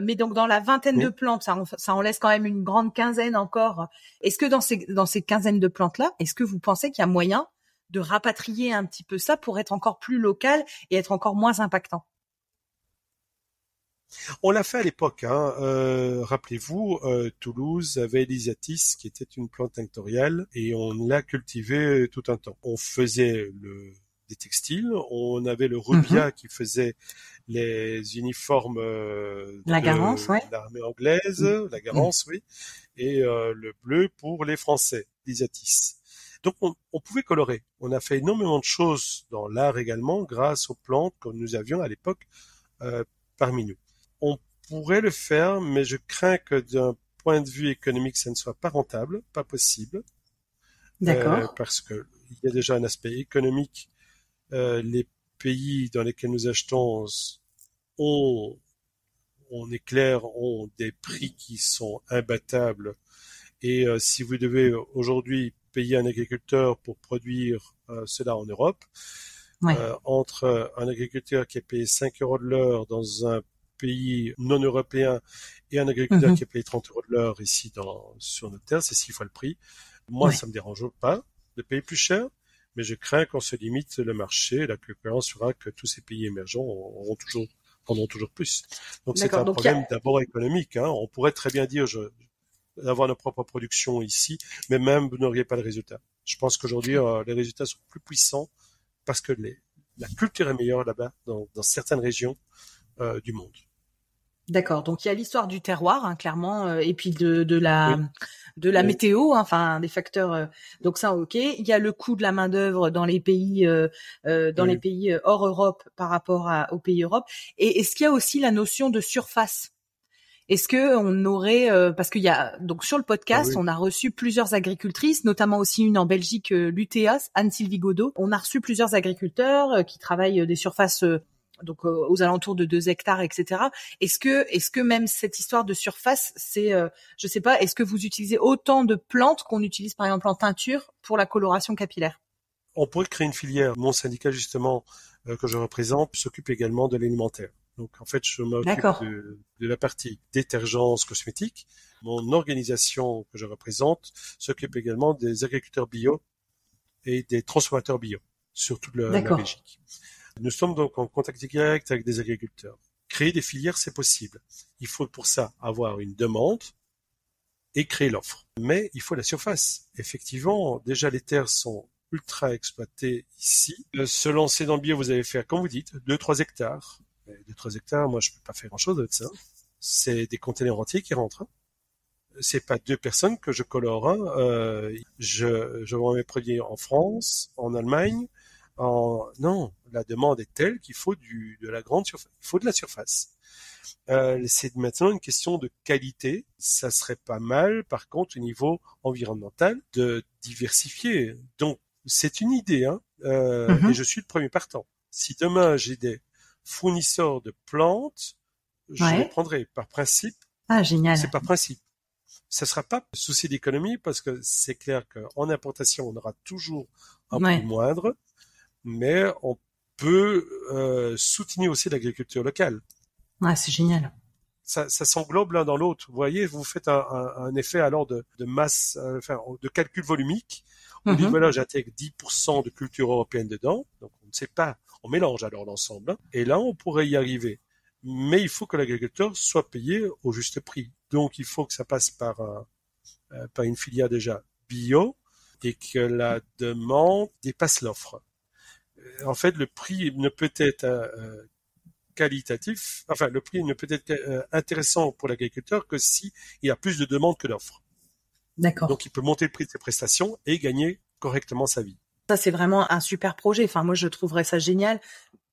Mais donc dans la vingtaine de plantes, ça en, ça en laisse quand même une grande quinzaine encore. Est-ce que dans ces dans ces quinzaines de plantes là, est-ce que vous pensez qu'il y a moyen de rapatrier un petit peu ça pour être encore plus local et être encore moins impactant. On l'a fait à l'époque. Hein. Euh, rappelez-vous, euh, Toulouse avait l'Isiatis, qui était une plante tinctoriale, et on l'a cultivée tout un temps. On faisait le, des textiles, on avait le rubia mhm. qui faisait les uniformes euh, la de l'armée anglaise, mhm. la Garance, oui, et le bleu pour les Français, l'Isiatis. Donc on, pouvait colorer. On a fait énormément de choses dans l'art également grâce aux plantes que nous avions à l'époque euh, parmi nous. On pourrait le faire, mais je crains que d'un point de vue économique, ça ne soit pas rentable, pas possible. D'accord. Euh, parce que il y a déjà un aspect économique. Euh, les pays dans lesquels nous achetons ont, on est clair, ont des prix qui sont imbattables. Et si vous devez aujourd'hui payer un agriculteur pour produire euh, cela en Europe, euh, entre un agriculteur qui est payé 5 euros de l'heure dans un pays non européen et un agriculteur mhm. qui est payé 30 euros de l'heure ici dans, sur notre terre, c'est six fois le prix. Moi, ça me dérange pas de payer plus cher, mais je crains qu'on se limite le marché. La concurrence sera que tous ces pays émergents auront toujours prendront toujours plus. Donc c'est un problème d'abord économique. Hein. On pourrait très bien dire, je, d'avoir nos propres productions ici, mais même vous n'auriez pas de résultat. Je pense qu'aujourd'hui, les résultats sont plus puissants parce que les, la culture est meilleure là-bas, dans, dans, certaines régions du monde. D'accord. Donc il y a l'histoire du terroir, hein, clairement, euh, et puis de, de la de la météo, hein, enfin des facteurs. Euh, donc ça, ok. Il y a le coût de la main d'œuvre dans les pays euh, dans les pays hors Europe par rapport à, aux pays Europe. Et est-ce qu'il y a aussi la notion de surface? Est-ce que on aurait parce qu'il y a donc sur le podcast, ah on a reçu plusieurs agricultrices, notamment aussi une en Belgique, l'UTAS, Anne-Sylvie Godot. On a reçu plusieurs agriculteurs qui travaillent des surfaces donc euh, aux alentours de 2 hectares, etc. Est-ce que, est-ce que même cette histoire de surface, c'est, euh, je sais pas, est-ce que vous utilisez autant de plantes qu'on utilise par exemple en teinture pour la coloration capillaire? On pourrait créer une filière. Mon syndicat justement euh, que je représente s'occupe également de l'alimentaire. Donc en fait, je m'occupe de, de, la partie détergents cosmétiques. Mon organisation que je représente s'occupe également des agriculteurs bio et des transformateurs bio sur toute la, la Belgique. Nous sommes donc en contact direct avec des agriculteurs. Créer des filières, c'est possible. Il faut pour ça avoir une demande et créer l'offre. Mais il faut la surface. Effectivement, déjà les terres sont ultra exploitées ici. Euh, se lancer dans le bio, vous allez faire, comme vous dites, 2-3 hectares. 2-3 hectares, moi je peux pas faire grand chose avec ça. C'est des conteneurs entiers qui rentrent. C'est pas deux personnes que je colore. Hein. Euh, je, je vends mes produits en France, en Allemagne, non, la demande est telle qu'il faut du, de la grande surface, il faut de la surface. Euh, c'est maintenant une question de qualité. Ça serait pas mal, par contre, au niveau environnemental, de diversifier. Donc, c'est une idée, hein, euh, mm-hmm. et je suis le premier partant. Si demain j'ai des fournisseurs de plantes, je les prendrai par principe. Ah, génial. C'est par principe. Ça sera pas souci d'économie parce que c'est clair qu'en importation, on aura toujours un prix moindre mais on peut euh, soutenir aussi l'agriculture locale. Ouais, c'est génial. Ça, ça s'englobe l'un dans l'autre. Vous voyez, vous faites un, un, un effet alors de, de masse, euh, enfin, de calcul volumique. On mm dit voilà, j'intègre 10% de culture européenne dedans, donc on ne sait pas. On mélange alors l'ensemble, hein. et là on pourrait y arriver. Mais il faut que l'agriculteur soit payé au juste prix. Donc il faut que ça passe par, euh, par une filière déjà bio et que la demande dépasse l'offre en fait, le prix ne peut être euh, qualitatif, enfin, le prix ne peut être euh, intéressant pour l'agriculteur que s'il y a plus de demandes que d'offres. D'accord. Donc, il peut monter le prix de ses prestations et gagner correctement sa vie. Ça, c'est vraiment un super projet. Enfin, moi, je trouverais ça génial.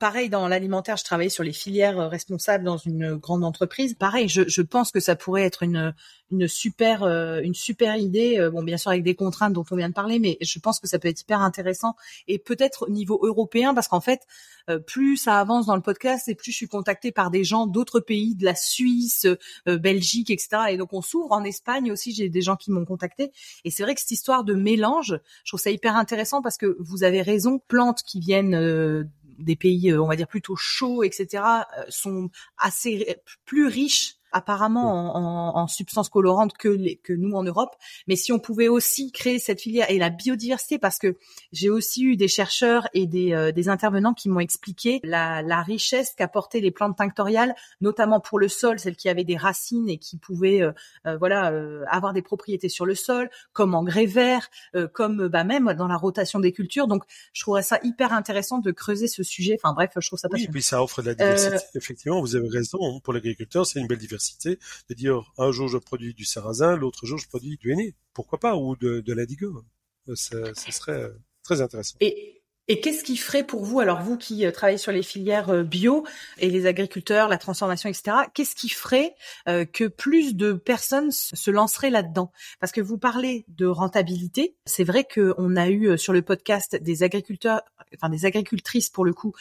Pareil, dans l'alimentaire, je travaillais sur les filières responsables dans une grande entreprise. Pareil, je, je pense que ça pourrait être une, une super euh, une super idée. Euh, bon, bien sûr avec des contraintes dont on vient de parler, mais je pense que ça peut être hyper intéressant et peut-être au niveau européen parce qu'en fait, euh, plus ça avance dans le podcast et plus je suis contactée par des gens d'autres pays, de la Suisse, Belgique, etc. Et donc on s'ouvre en Espagne aussi. J'ai des gens qui m'ont contacté et c'est vrai que cette histoire de mélange, je trouve ça hyper intéressant parce que vous avez raison, plantes qui viennent des pays, on va dire plutôt chauds, etc., sont assez plus riches apparemment en, en, substances colorantes que, les, que nous en Europe. Mais si on pouvait aussi créer cette filière et la biodiversité, parce que j'ai aussi eu des chercheurs et des, euh, des intervenants qui m'ont expliqué la, la richesse qu'apportaient les plantes tinctoriales, notamment pour le sol, celles qui avaient des racines et qui pouvaient euh, euh, voilà avoir des propriétés sur le sol, comme engrais vert, comme bah, même dans la rotation des cultures. Donc je trouverais ça hyper intéressant de creuser ce sujet. Enfin bref, je trouve ça passionnant. Oui, et puis ça offre de la diversité. Effectivement, vous avez raison. Hein, pour l'agriculteur, c'est une belle diversité de dire un jour je produis du sarrasin, l'autre jour je produis du henné. Pourquoi pas? Ou de, de l'indigo. Ce serait très intéressant. Et qu'est-ce qui ferait pour vous, alors vous qui euh, travaillez sur les filières euh, bio et les agriculteurs, la transformation, etc., qu'est-ce qui ferait euh, que plus de personnes se lanceraient là-dedans? Parce que vous parlez de rentabilité. C'est vrai qu'on a eu sur le podcast des agriculteurs, enfin des agricultrices pour le coup,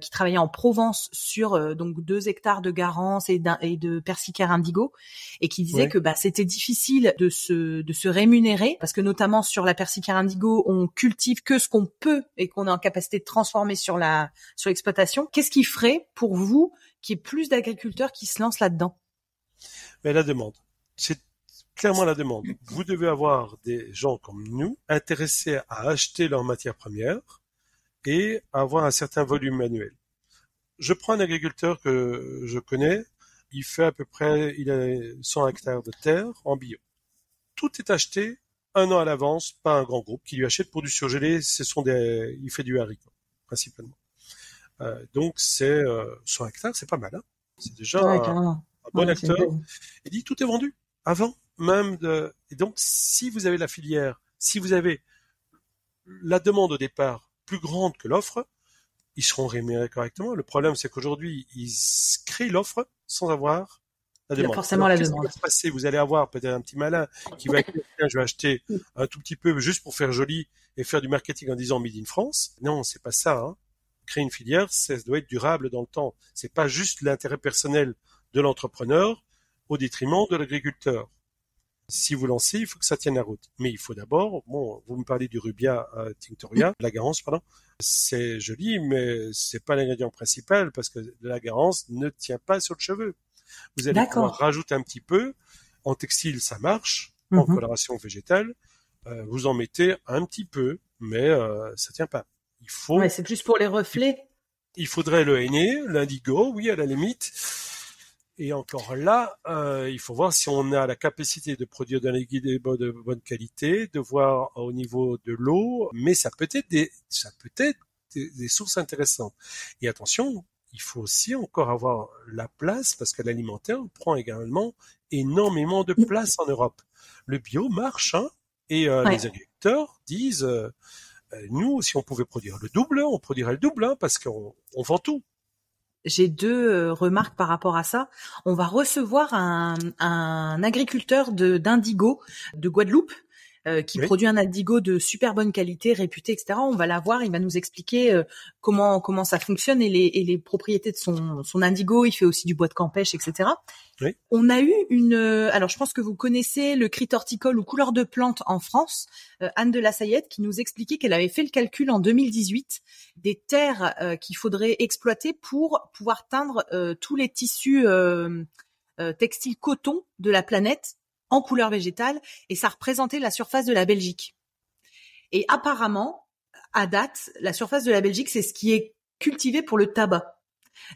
qui travaillaient en Provence sur donc deux hectares de garance et, et de persicaire indigo, et qui disaient que bah, c'était difficile de se de se rémunérer parce que notamment sur la persicaire indigo, on cultive que ce qu'on peut et qu'on a capacité de transformer sur l'exploitation. Qu'est-ce qui ferait pour vous qu'il y ait plus d'agriculteurs qui se lancent là-dedans? La demande. C'est clairement la demande. Vous devez avoir des gens comme nous intéressés à acheter leurs matières premières et avoir un certain volume manuel. Je prends un agriculteur que je connais, il fait à peu près, il a 100 hectares de terre en bio. Tout est acheté un an à l'avance, pas un grand groupe qui lui achète pour du surgelé. Ce sont des, il fait du haricot principalement. Euh, donc c'est euh, 100 hectares, c'est pas mal. Hein c'est déjà un, bon acteur. Il dit tout est vendu avant même de. Et donc si vous avez la filière, si vous avez la demande au départ plus grande que l'offre, ils seront rémunérés correctement. Le problème, c'est qu'aujourd'hui, ils créent l'offre sans avoir la demande. forcément la demande. vous allez avoir peut-être un petit malin qui va dire, je vais acheter un tout petit peu juste pour faire joli et faire du marketing en disant Made in France. Non, c'est pas ça. Hein. Créer une filière, ça doit être durable dans le temps. C'est pas juste l'intérêt personnel de l'entrepreneur au détriment de l'agriculteur si vous lancez, il faut que ça tienne la route. Mais il faut d'abord, bon, vous me parlez du rubia euh, tinctoria, la garance, pardon. C'est joli, mais c'est pas l'ingrédient principal parce que la garance ne tient pas sur le cheveu. Vous allez pouvoir rajouter un petit peu. En textile, ça marche. En mhm. coloration végétale, euh, vous en mettez un petit peu, mais euh, ça tient pas. Il faut. Ouais, c'est plus pour les reflets. Il faudrait le henné, l'indigo, oui, à la limite. Et encore là, euh, il faut voir si on a la capacité de produire des liquide de bonne qualité, de voir au niveau de l'eau, mais ça peut être des, ça peut être des, sources intéressantes. Et attention, il faut aussi encore avoir la place parce que l'alimentaire prend également énormément de place en Europe. Le bio marche, hein, et euh, les agriculteurs disent, euh, euh, nous, si on pouvait produire le double, on produirait le double, hein, parce qu'on on vend tout j'ai deux remarques par rapport à ça. On va recevoir un, un agriculteur de d'indigo de Guadeloupe euh, qui produit un indigo de super bonne qualité, réputé, etc. On va la voir, il va nous expliquer euh, comment comment ça fonctionne et les, et les propriétés de son, son indigo. Il fait aussi du bois de campèche, etc. Oui. On a eu une, euh, alors je pense que vous connaissez le crit horticole ou couleur de plante en France, Anne de la Sayette, qui nous expliquait qu'elle avait fait le calcul en 2018 des terres qu'il faudrait exploiter pour pouvoir teindre tous les tissus textiles coton de la planète en couleur végétale et ça représentait la surface de la Belgique. Et apparemment, à date, la surface de la Belgique, c'est ce qui est cultivé pour le tabac.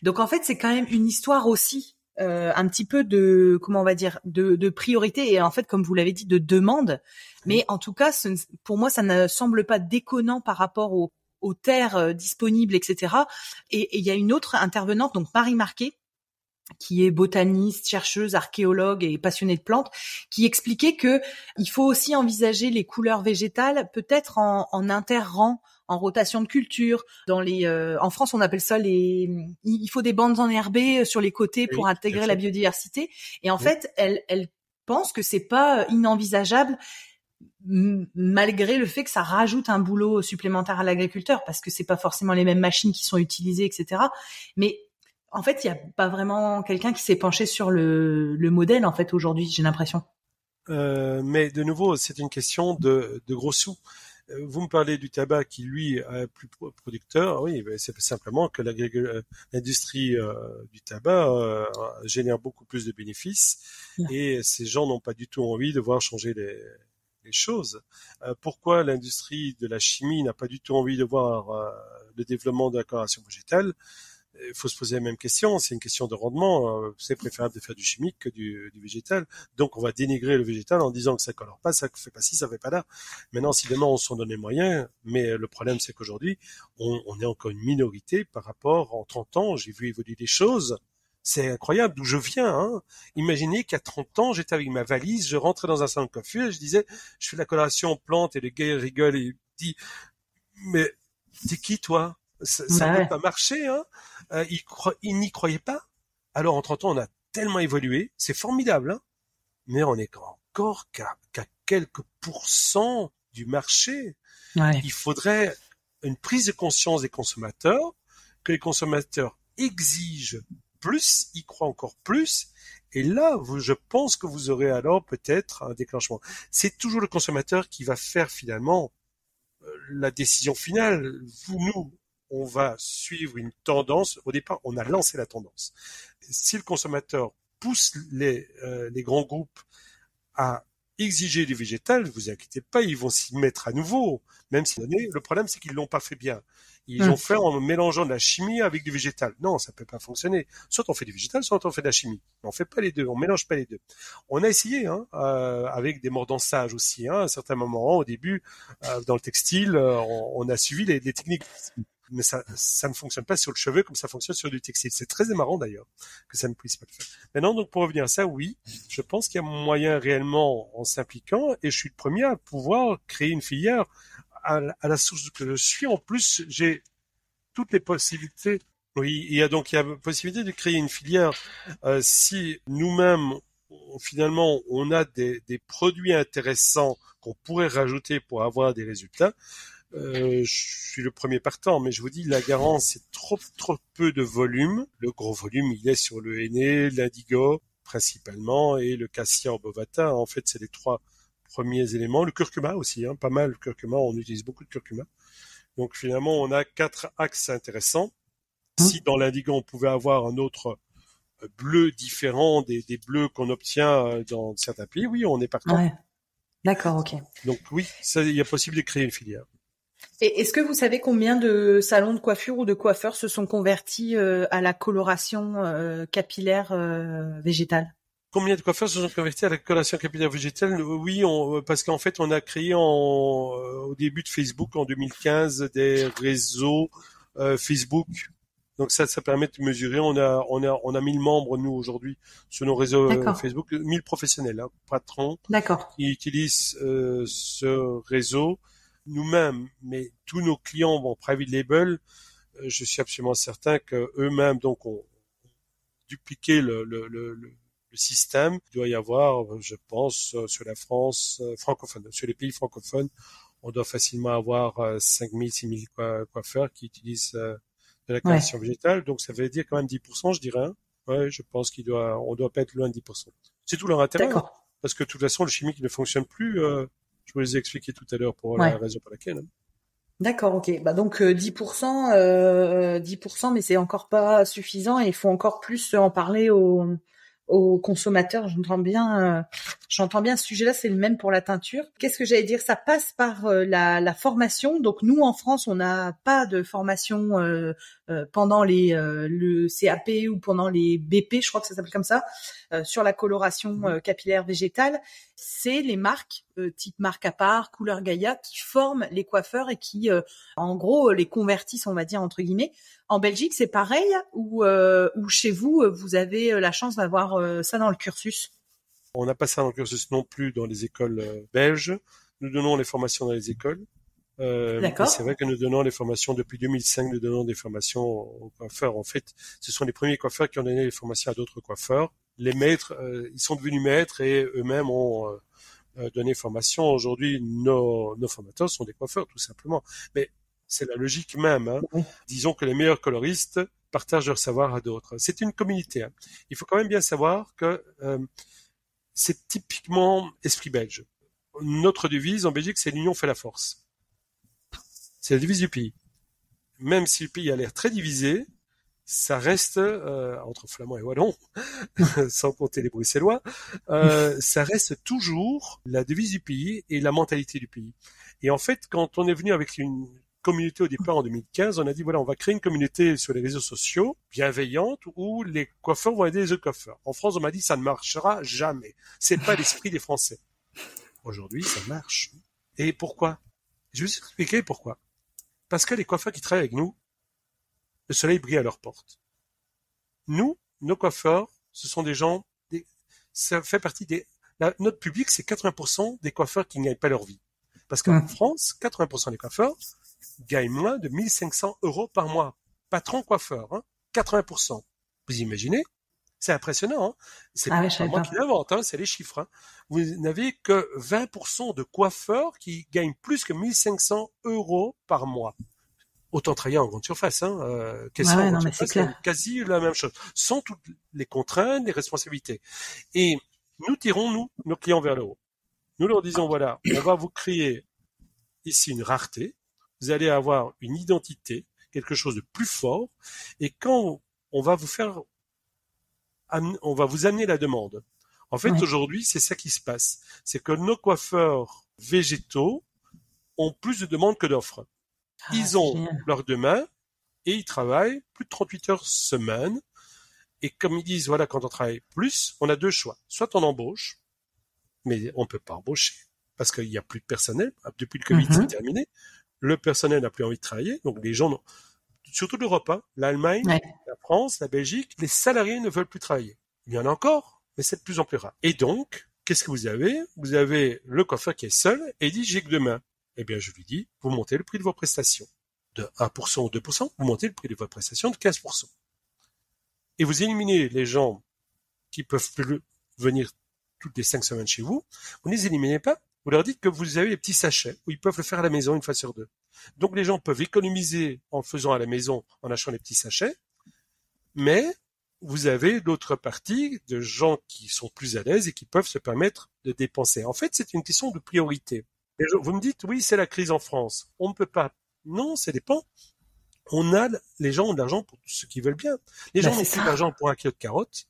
Donc en fait, c'est quand même une histoire aussi euh, un petit peu de comment on va dire de, priorité et en fait, comme vous l'avez dit, de demande. Mais en tout cas, pour moi, ça ne semble pas déconnant par rapport aux, terres euh, disponibles, etc. Et il y a une autre intervenante, donc Marie Marquet, qui est botaniste, chercheuse, archéologue et passionnée de plantes, qui expliquait que il faut aussi envisager les couleurs végétales peut-être en, en interrang, en rotation de culture. Dans les, euh, en France, on appelle ça les. Il faut des bandes enherbées sur les côtés pour intégrer la biodiversité. Et en fait, elle, elle pense que c'est pas inenvisageable malgré le fait que ça rajoute un boulot supplémentaire à l'agriculteur parce que c'est pas forcément les mêmes machines qui sont utilisées, etc. Mais en fait, il n'y a pas vraiment quelqu'un qui s'est penché sur le, modèle, en fait, aujourd'hui, j'ai l'impression. Euh, mais de nouveau, c'est une question de, gros sous. Euh, vous me parlez du tabac qui, lui, est plus producteur. Oui, c'est simplement que euh, l'industrie du tabac génère beaucoup plus de bénéfices et ces gens n'ont pas du tout envie de voir changer les, les choses. pourquoi l'industrie de la chimie n'a pas du tout envie de voir le développement de la coloration végétale? Il faut se poser la même question. C'est une question de rendement. Euh, c'est préférable de faire du chimique que du, végétal. Donc, on va dénigrer le végétal en disant que ça colore pas, ça fait pas ci, ça fait pas là. Maintenant, si demain on s'en donne les moyens, mais le problème, c'est qu'aujourd'hui, on, on, est encore une minorité par rapport en 30 ans. J'ai vu évoluer des choses. C'est incroyable d'où je viens. Hein. Imaginez qu'à 30 ans, j'étais avec ma valise, je rentrais dans un salon de coiffure et je disais, je fais la coloration plante et le gars rigole et dit, mais t'es qui toi? Ça ne peut pas marcher. Hein. Euh, il, n'y croyait pas. Alors en 30 ans, on a tellement évolué, c'est formidable, hein mais on est encore qu'à quelques pourcents du marché. Il faudrait une prise de conscience des consommateurs, que les consommateurs exigent plus, y croient encore plus, et là, vous, je pense que vous aurez alors peut-être un déclenchement. C'est toujours le consommateur qui va faire finalement euh, la décision finale. Vous, nous, on va suivre une tendance. Au départ, on a lancé la tendance. Si le consommateur pousse les, euh, les grands groupes à exiger du végétal, ne vous inquiétez pas, ils vont s'y mettre à nouveau, même si le problème c'est qu'ils l'ont pas fait bien. Ils ont fait en mélangeant de la chimie avec du végétal. Non, ça peut pas fonctionner. Soit on fait du végétal, soit on fait de la chimie. On fait pas les deux, on mélange pas les deux. On a essayé, hein, euh, avec des mordants sages aussi. Hein, à un certain moment, au début, euh, dans le textile, euh, on, a suivi les, les techniques mais ça, ça ne fonctionne pas sur le cheveu comme ça fonctionne sur du textile. C'est très marrant d'ailleurs que ça ne puisse pas le faire. Maintenant, donc pour revenir à ça, oui, je pense qu'il y a moyen réellement en s'impliquant, et je suis le premier à pouvoir créer une filière à, la source que je suis. En plus, j'ai toutes les possibilités. Oui, il y a donc il y a possibilité de créer une filière euh, si nous-mêmes finalement on a des, des produits intéressants qu'on pourrait rajouter pour avoir des résultats. Euh, je suis le premier partant, mais je vous dis, la garance, c'est trop, trop peu de volume. Le gros volume, il est sur le henné, l'indigo, principalement, et le cassia bovata. En fait, c'est les trois premiers éléments. Le curcuma aussi, hein, pas mal le curcuma, on utilise beaucoup de curcuma. Donc finalement, on a quatre axes intéressants. Mmh. Si dans l'indigo, on pouvait avoir un autre euh, bleu différent des, des bleus qu'on obtient euh, dans certains pays, oui, on est partant. Ouais. D'accord, ok. Donc oui, ça, il y a possible de créer une filière. Et est-ce que vous savez combien de salons de coiffure ou de coiffeurs se sont convertis euh, à la coloration euh, capillaire euh, végétale? Combien de coiffeurs se sont convertis à la coloration capillaire végétale? Oui, parce qu'en fait, on a créé au début de Facebook en 2015 des réseaux Facebook. Donc ça, ça permet de mesurer. On a, on a, on a 1000 membres nous aujourd'hui sur nos réseaux Facebook, 1000 professionnels, hein, patrons, qui utilisent ce réseau nous-mêmes, mais tous nos clients vont private label, euh, je suis absolument certain que eux-mêmes donc ont dupliqué le, le, le, le, système. Il doit y avoir, je pense, euh, sur la France euh, francophone, sur les pays francophones, on doit facilement avoir 5000, 6000 coiffeurs qui utilisent de la création végétale. Donc ça veut dire quand même 10%, je dirais. Hein. Ouais, je pense qu'il doit, on doit pas être loin de 10%. C'est tout leur intérêt. Hein. Parce que de toute façon, le chimique ne fonctionne plus. Euh, je vous les ai expliqués tout à l'heure pour la raison pour laquelle. Hein. D'accord, ok. Bah donc 10%, euh, 10%, euh, mais c'est encore pas suffisant et il faut encore plus en parler aux, aux consommateurs. J'entends bien, euh, j'entends bien ce sujet-là. C'est le même pour la teinture. Qu'est-ce que j'allais dire? Ça passe par euh, la, la, formation. Donc nous en France, on n'a pas de formation euh, pendant les le CAP ou pendant les BP, je crois que ça s'appelle comme ça, sur la coloration mmh. capillaire végétale. C'est les marques, type marque à part, couleur Gaïa, qui forment les coiffeurs et qui, en gros, les convertissent, on va dire entre guillemets, en Belgique, c'est pareil ou, chez vous, vous avez la chance d'avoir euh, ça dans le cursus On n'a pas ça dans le cursus non plus dans les écoles belges. Nous donnons les formations dans les écoles. D'accord. c'est vrai que nous donnons les formations depuis 2005. Nous donnons des formations aux coiffeurs. En fait, ce sont les premiers coiffeurs qui ont donné les formations à d'autres coiffeurs. Les maîtres, ils sont devenus maîtres et eux-mêmes ont donné formation. Aujourd'hui, nos, nos formateurs sont des coiffeurs, tout simplement. Mais c'est la logique même. Hein. Disons que les meilleurs coloristes partagent leur savoir à d'autres. C'est une communauté. Hein. Il faut quand même bien savoir que euh, c'est typiquement esprit belge. Notre devise en Belgique, c'est l'union fait la force. C'est la devise du pays. Même si le pays a l'air très divisé, ça reste euh, entre flamand et wallon, sans compter les bruxellois, euh, ça reste toujours la devise du pays et la mentalité du pays. Et en fait, quand on est venu avec une, communauté au départ en 2015, on a dit voilà, on va créer une communauté sur les réseaux sociaux bienveillante où les coiffeurs vont aider les autres coiffeurs. En France, on m'a dit ça ne marchera jamais. C'est pas l'esprit des Français. Aujourd'hui, ça marche. Et pourquoi? Je vais vous expliquer pourquoi. Parce que les coiffeurs qui travaillent avec nous, le soleil brille à leur porte. Nous, nos coiffeurs, ce sont des gens, ça fait partie des, notre public, c'est 80% des coiffeurs qui n'gagnent pas leur vie. Parce qu'en France, 80% des coiffeurs gagne moins de 1500 euros par mois. Patron coiffeur, hein, 80%. Vous imaginez? C'est impressionnant. Hein c'est ah pas moi qui l'invente, hein, c'est les chiffres. Hein. Vous n'avez que 20% de coiffeurs qui gagnent plus que 1500 euros par mois. Autant travailler en grande surface, hein, euh, quasi la même chose, sans toutes les contraintes, les responsabilités. Et nous tirons, nous, nos clients vers le haut. Nous leur disons, voilà, on va vous créer ici une rareté, vous allez avoir une identité, quelque chose de plus fort, et quand on va vous faire, on va vous amener la demande. En fait, aujourd'hui, c'est ça qui se passe. C'est que nos coiffeurs végétaux ont plus de demandes que d'offres. Ah, ils ont leurs deux mains et ils travaillent plus de 38 heures semaine. Et comme ils disent, voilà, quand on travaille plus, on a deux choix. Soit on embauche, mais on peut pas embaucher parce qu'il n'y a plus de personnel. Depuis le Covid, c'est mhm. terminé. Le personnel n'a plus envie de travailler. Donc les gens, surtout l'Europe, hein, l'Allemagne, la France, la Belgique, les salariés ne veulent plus travailler. Il y en a encore, mais c'est de plus en plus rare. Et donc, qu'est-ce que vous avez? Vous avez le coiffeur qui est seul et dit j'ai que deux mains. Eh bien, je lui dis, vous montez le prix de vos prestations de 1% ou 2%, vous montez le prix de vos prestations de 15%. Et vous éliminez les gens qui peuvent plus venir toutes les cinq semaines chez vous, vous ne les éliminez pas, vous leur dites que vous avez des petits sachets où ils peuvent le faire à la maison une fois sur deux. Donc les gens peuvent économiser en le faisant à la maison, en achetant les petits sachets, mais vous avez l'autre partie de gens qui sont plus à l'aise et qui peuvent se permettre de dépenser. En fait, c'est une question de priorité. vous me dites, oui, c'est la crise en France. On ne peut pas. Non, ça dépend. On a, les gens ont de l'argent pour ce qu'ils veulent bien. Les bah, gens n'ont plus d'argent pour un kilo de carottes,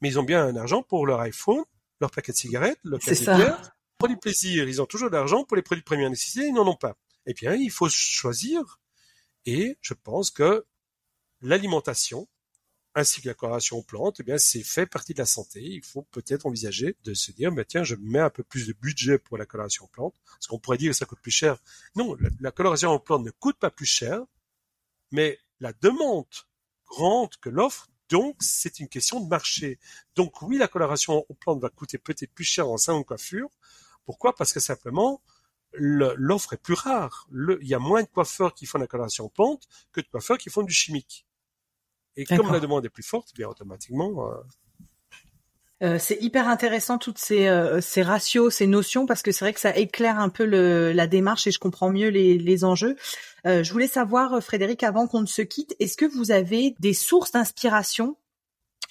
mais ils ont bien un argent pour leur iPhone, leur paquet de cigarettes, leur paquet de bière. Pour du plaisir, ils ont toujours de l'argent. Pour les produits de première nécessité, ils n'en ont pas. Eh bien, il faut choisir. Et je pense que l'alimentation, ainsi que la coloration aux plantes, eh bien, c'est fait partie de la santé. Il faut peut-être envisager de se dire, bah, tiens, je mets un peu plus de budget pour la coloration aux plantes. Parce qu'on pourrait dire que ça coûte plus cher. Non, la, coloration aux plantes ne coûte pas plus cher, mais la demande grande que l'offre, donc c'est une question de marché. Donc oui, la coloration aux plantes va coûter peut-être plus cher en salon de coiffure. Pourquoi? Parce que simplement, l'offre est plus rare. il y a moins de coiffeurs qui font la coloration aux plantes que de coiffeurs qui font du chimique. Et comme la demande est plus forte, bien automatiquement. Euh, euh, c'est hyper intéressant toutes ces, euh, ces ratios, ces notions, parce que c'est vrai que ça éclaire un peu la démarche et je comprends mieux les, les enjeux. je voulais savoir, Frédéric, avant qu'on ne se quitte, est-ce que vous avez des sources d'inspiration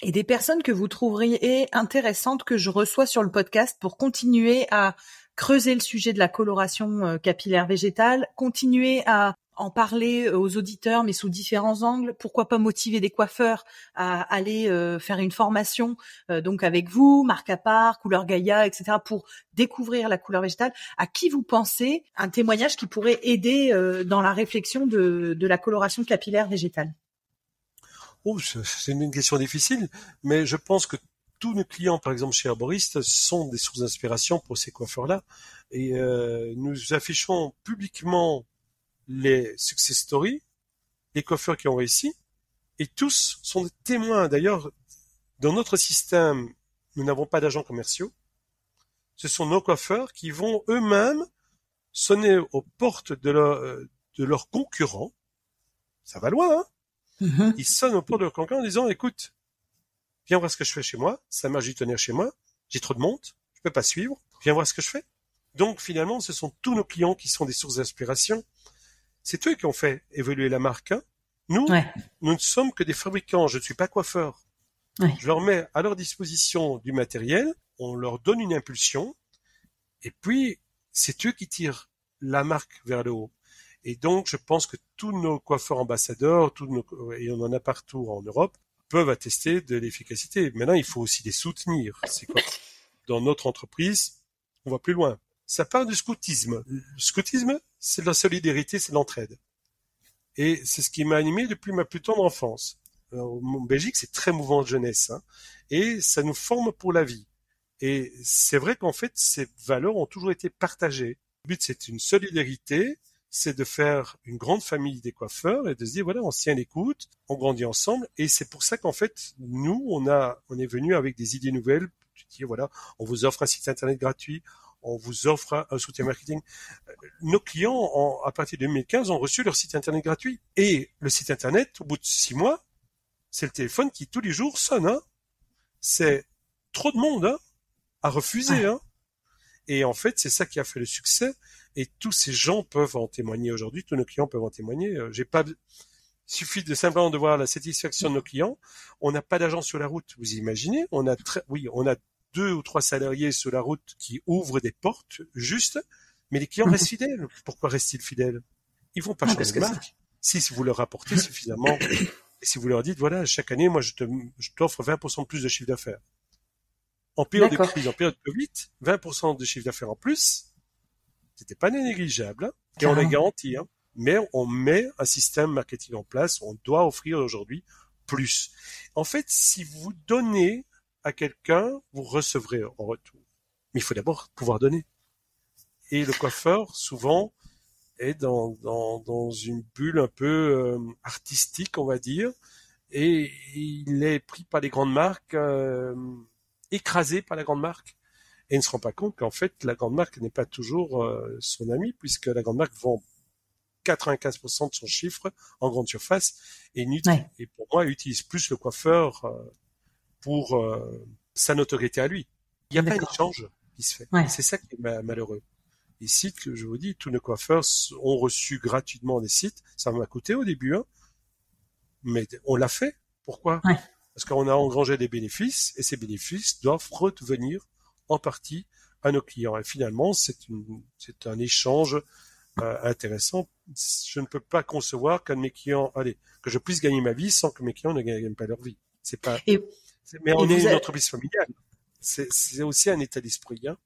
et des personnes que vous trouveriez intéressantes que je reçois sur le podcast pour continuer à creuser le sujet de la coloration capillaire végétale, continuer à en parler euh, aux auditeurs, mais sous différents angles. Pourquoi pas motiver des coiffeurs à aller euh, faire une formation, euh, donc avec vous, marque à part, couleur Gaïa, etc., pour découvrir la couleur végétale. À qui vous pensez un témoignage qui pourrait aider dans la réflexion de, la coloration capillaire végétale? Oh, c'est une question difficile, mais je pense que tous nos clients, par exemple chez Herboriste, sont des sources d'inspiration pour ces coiffeurs-là. Et nous affichons publiquement les success stories, les coiffeurs qui ont réussi, et tous sont des témoins. D'ailleurs, dans notre système, nous n'avons pas d'agents commerciaux. Ce sont nos coiffeurs qui vont eux-mêmes sonner aux portes de, leurs concurrents. Ça va loin, hein? Mm-hmm. Ils sonnent aux portes de leurs concurrents en disant, écoute, viens voir ce que je fais chez moi, ça marche du tonnerre chez moi, j'ai trop de monde, je peux pas suivre, viens voir ce que je fais. Donc finalement, ce sont tous nos clients qui sont des sources d'inspiration c'est eux qui ont fait évoluer la marque. Hein. Nous, nous ne sommes que des fabricants. Je ne suis pas coiffeur. Je leur mets à leur disposition du matériel, on leur donne une impulsion, et puis c'est eux qui tirent la marque vers le haut. Et donc, je pense que tous nos coiffeurs ambassadeurs, tous nos, et on en a partout en Europe, peuvent attester de l'efficacité. Maintenant, il faut aussi les soutenir. C'est quoi? Dans notre entreprise, on va plus loin ça part du scoutisme. Le scoutisme, c'est de la solidarité, c'est de l'entraide. Et c'est ce qui m'a animé depuis ma plus tendre enfance. en Belgique, c'est très mouvant de jeunesse, hein, et ça nous forme pour la vie. Et c'est vrai qu'en fait, ces valeurs ont toujours été partagées. Le but, c'est une solidarité, c'est de faire une grande famille des coiffeurs et de se dire voilà, on tient l'écoute, on grandit ensemble. Et c'est pour ça qu'en fait, nous, on a, on est venu avec des idées nouvelles. Tu dis voilà, on vous offre un site internet gratuit, on vous offre un soutien marketing. Euh, nos clients, à partir de 2015, ont reçu leur site internet gratuit. Et le site internet, au bout de six mois, c'est le téléphone qui tous les jours sonne. Hein. C'est trop de monde hein, à refuser. Hein. Et en fait, c'est ça qui a fait le succès. Et tous ces gens peuvent en témoigner aujourd'hui. Tous nos clients peuvent en témoigner. Euh, j'ai pas suffit de simplement de voir la satisfaction de nos clients. On n'a pas d'agent sur la route. Vous imaginez On a très, oui, on a deux ou trois salariés sur la route qui ouvrent des portes, juste, mais les clients mhm. restent fidèles. Pourquoi restent-ils fidèles? Ils vont pas ah, changer de marque. Si, vous leur apportez suffisamment, et si vous leur dites, voilà, chaque année, moi, je t'offre 20% de plus de chiffre d'affaires. En période de crise, en période de Covid, 20% de chiffre d'affaires en plus, c'était pas négligeable, hein. et on l'a garanti, hein. mais on met un système marketing en place. On doit offrir aujourd'hui plus. En fait, si vous donnez à quelqu'un, vous recevrez en retour. Mais il faut d'abord pouvoir donner. Et le coiffeur, souvent, est dans, dans, dans une bulle un peu euh, artistique, on va dire, et il est pris par les grandes marques, euh, écrasé par la grande marque, et il ne se rend pas compte qu'en fait, la grande marque n'est pas toujours euh, son ami, puisque la grande marque vend 95% de son chiffre en grande surface, et, et pour moi, utilise plus le coiffeur pour sa notoriété à lui. Il n'y a pas d'échange qui se fait. C'est ça qui est malheureux les sites que je vous dis, tous nos coiffeurs ont reçu gratuitement des sites. Ça m'a coûté au début, hein, mais on l'a fait. Pourquoi? Parce qu'on a engrangé des bénéfices et ces bénéfices doivent revenir en partie à nos clients. Et finalement, c'est c'est un échange euh, intéressant. Je ne peux pas concevoir qu'un de mes clients, allez, que je puisse gagner ma vie sans que mes clients ne gagnent pas leur vie. C'est pas. Mais on est une entreprise familiale. C'est aussi un état d'esprit. Hein.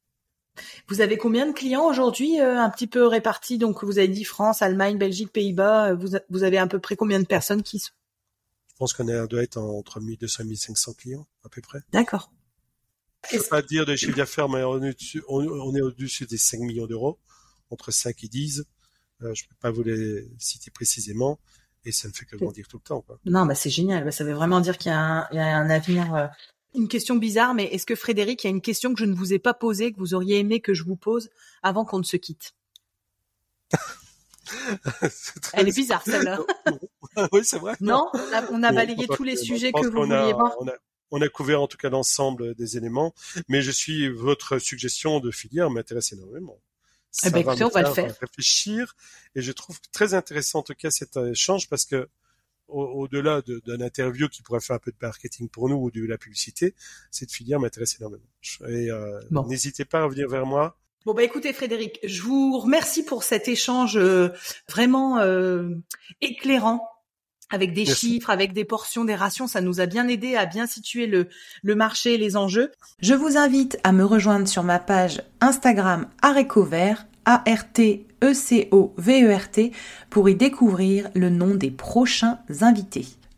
Vous avez combien de clients aujourd'hui, euh, un petit peu répartis? Donc, vous avez dit France, Allemagne, Belgique, Pays-Bas. Euh, vous, avez à peu près combien de personnes qui sont? Je pense qu'on doit être entre 1200 et 1500 clients, à peu près. D'accord. Je ne peux pas dire de chiffre d'affaires, mais on est, au-dessus des 5 millions d'euros, entre 5 et 10. Euh, je ne peux pas vous les citer précisément et ça ne fait que grandir tout le temps. Non, bah c'est génial. Bah, ça veut vraiment dire qu'il y, a un avenir une question bizarre, mais est-ce que Frédéric, il y a une question que je ne vous ai pas posée, que vous auriez aimé que je vous pose avant qu'on ne se quitte? Elle est bizarre celle-là. oui, c'est vrai. Non, on a, balayé tous les sujets que vous vouliez voir. On a, couvert en tout cas l'ensemble des éléments, mais je suis votre suggestion de filière m'intéresse énormément. Eh ben, écoutez, on va le faire. Réfléchir et je trouve très intéressant en tout cas cet échange parce que au-delà d'un interview qui pourrait faire un peu de marketing pour nous ou de la publicité, cette filière m'intéresse énormément. Et euh, n'hésitez pas à revenir vers moi. Bon bah écoutez Frédéric, je vous remercie pour cet échange euh, vraiment euh, éclairant avec des chiffres, avec des portions, des rations, ça nous a bien aidé à bien situer le, le marché et les enjeux. Je vous invite à me rejoindre sur ma page Instagram Arécovert a-R-T-E-C-O-V-E-R-T, pour y découvrir le nom des prochains invités.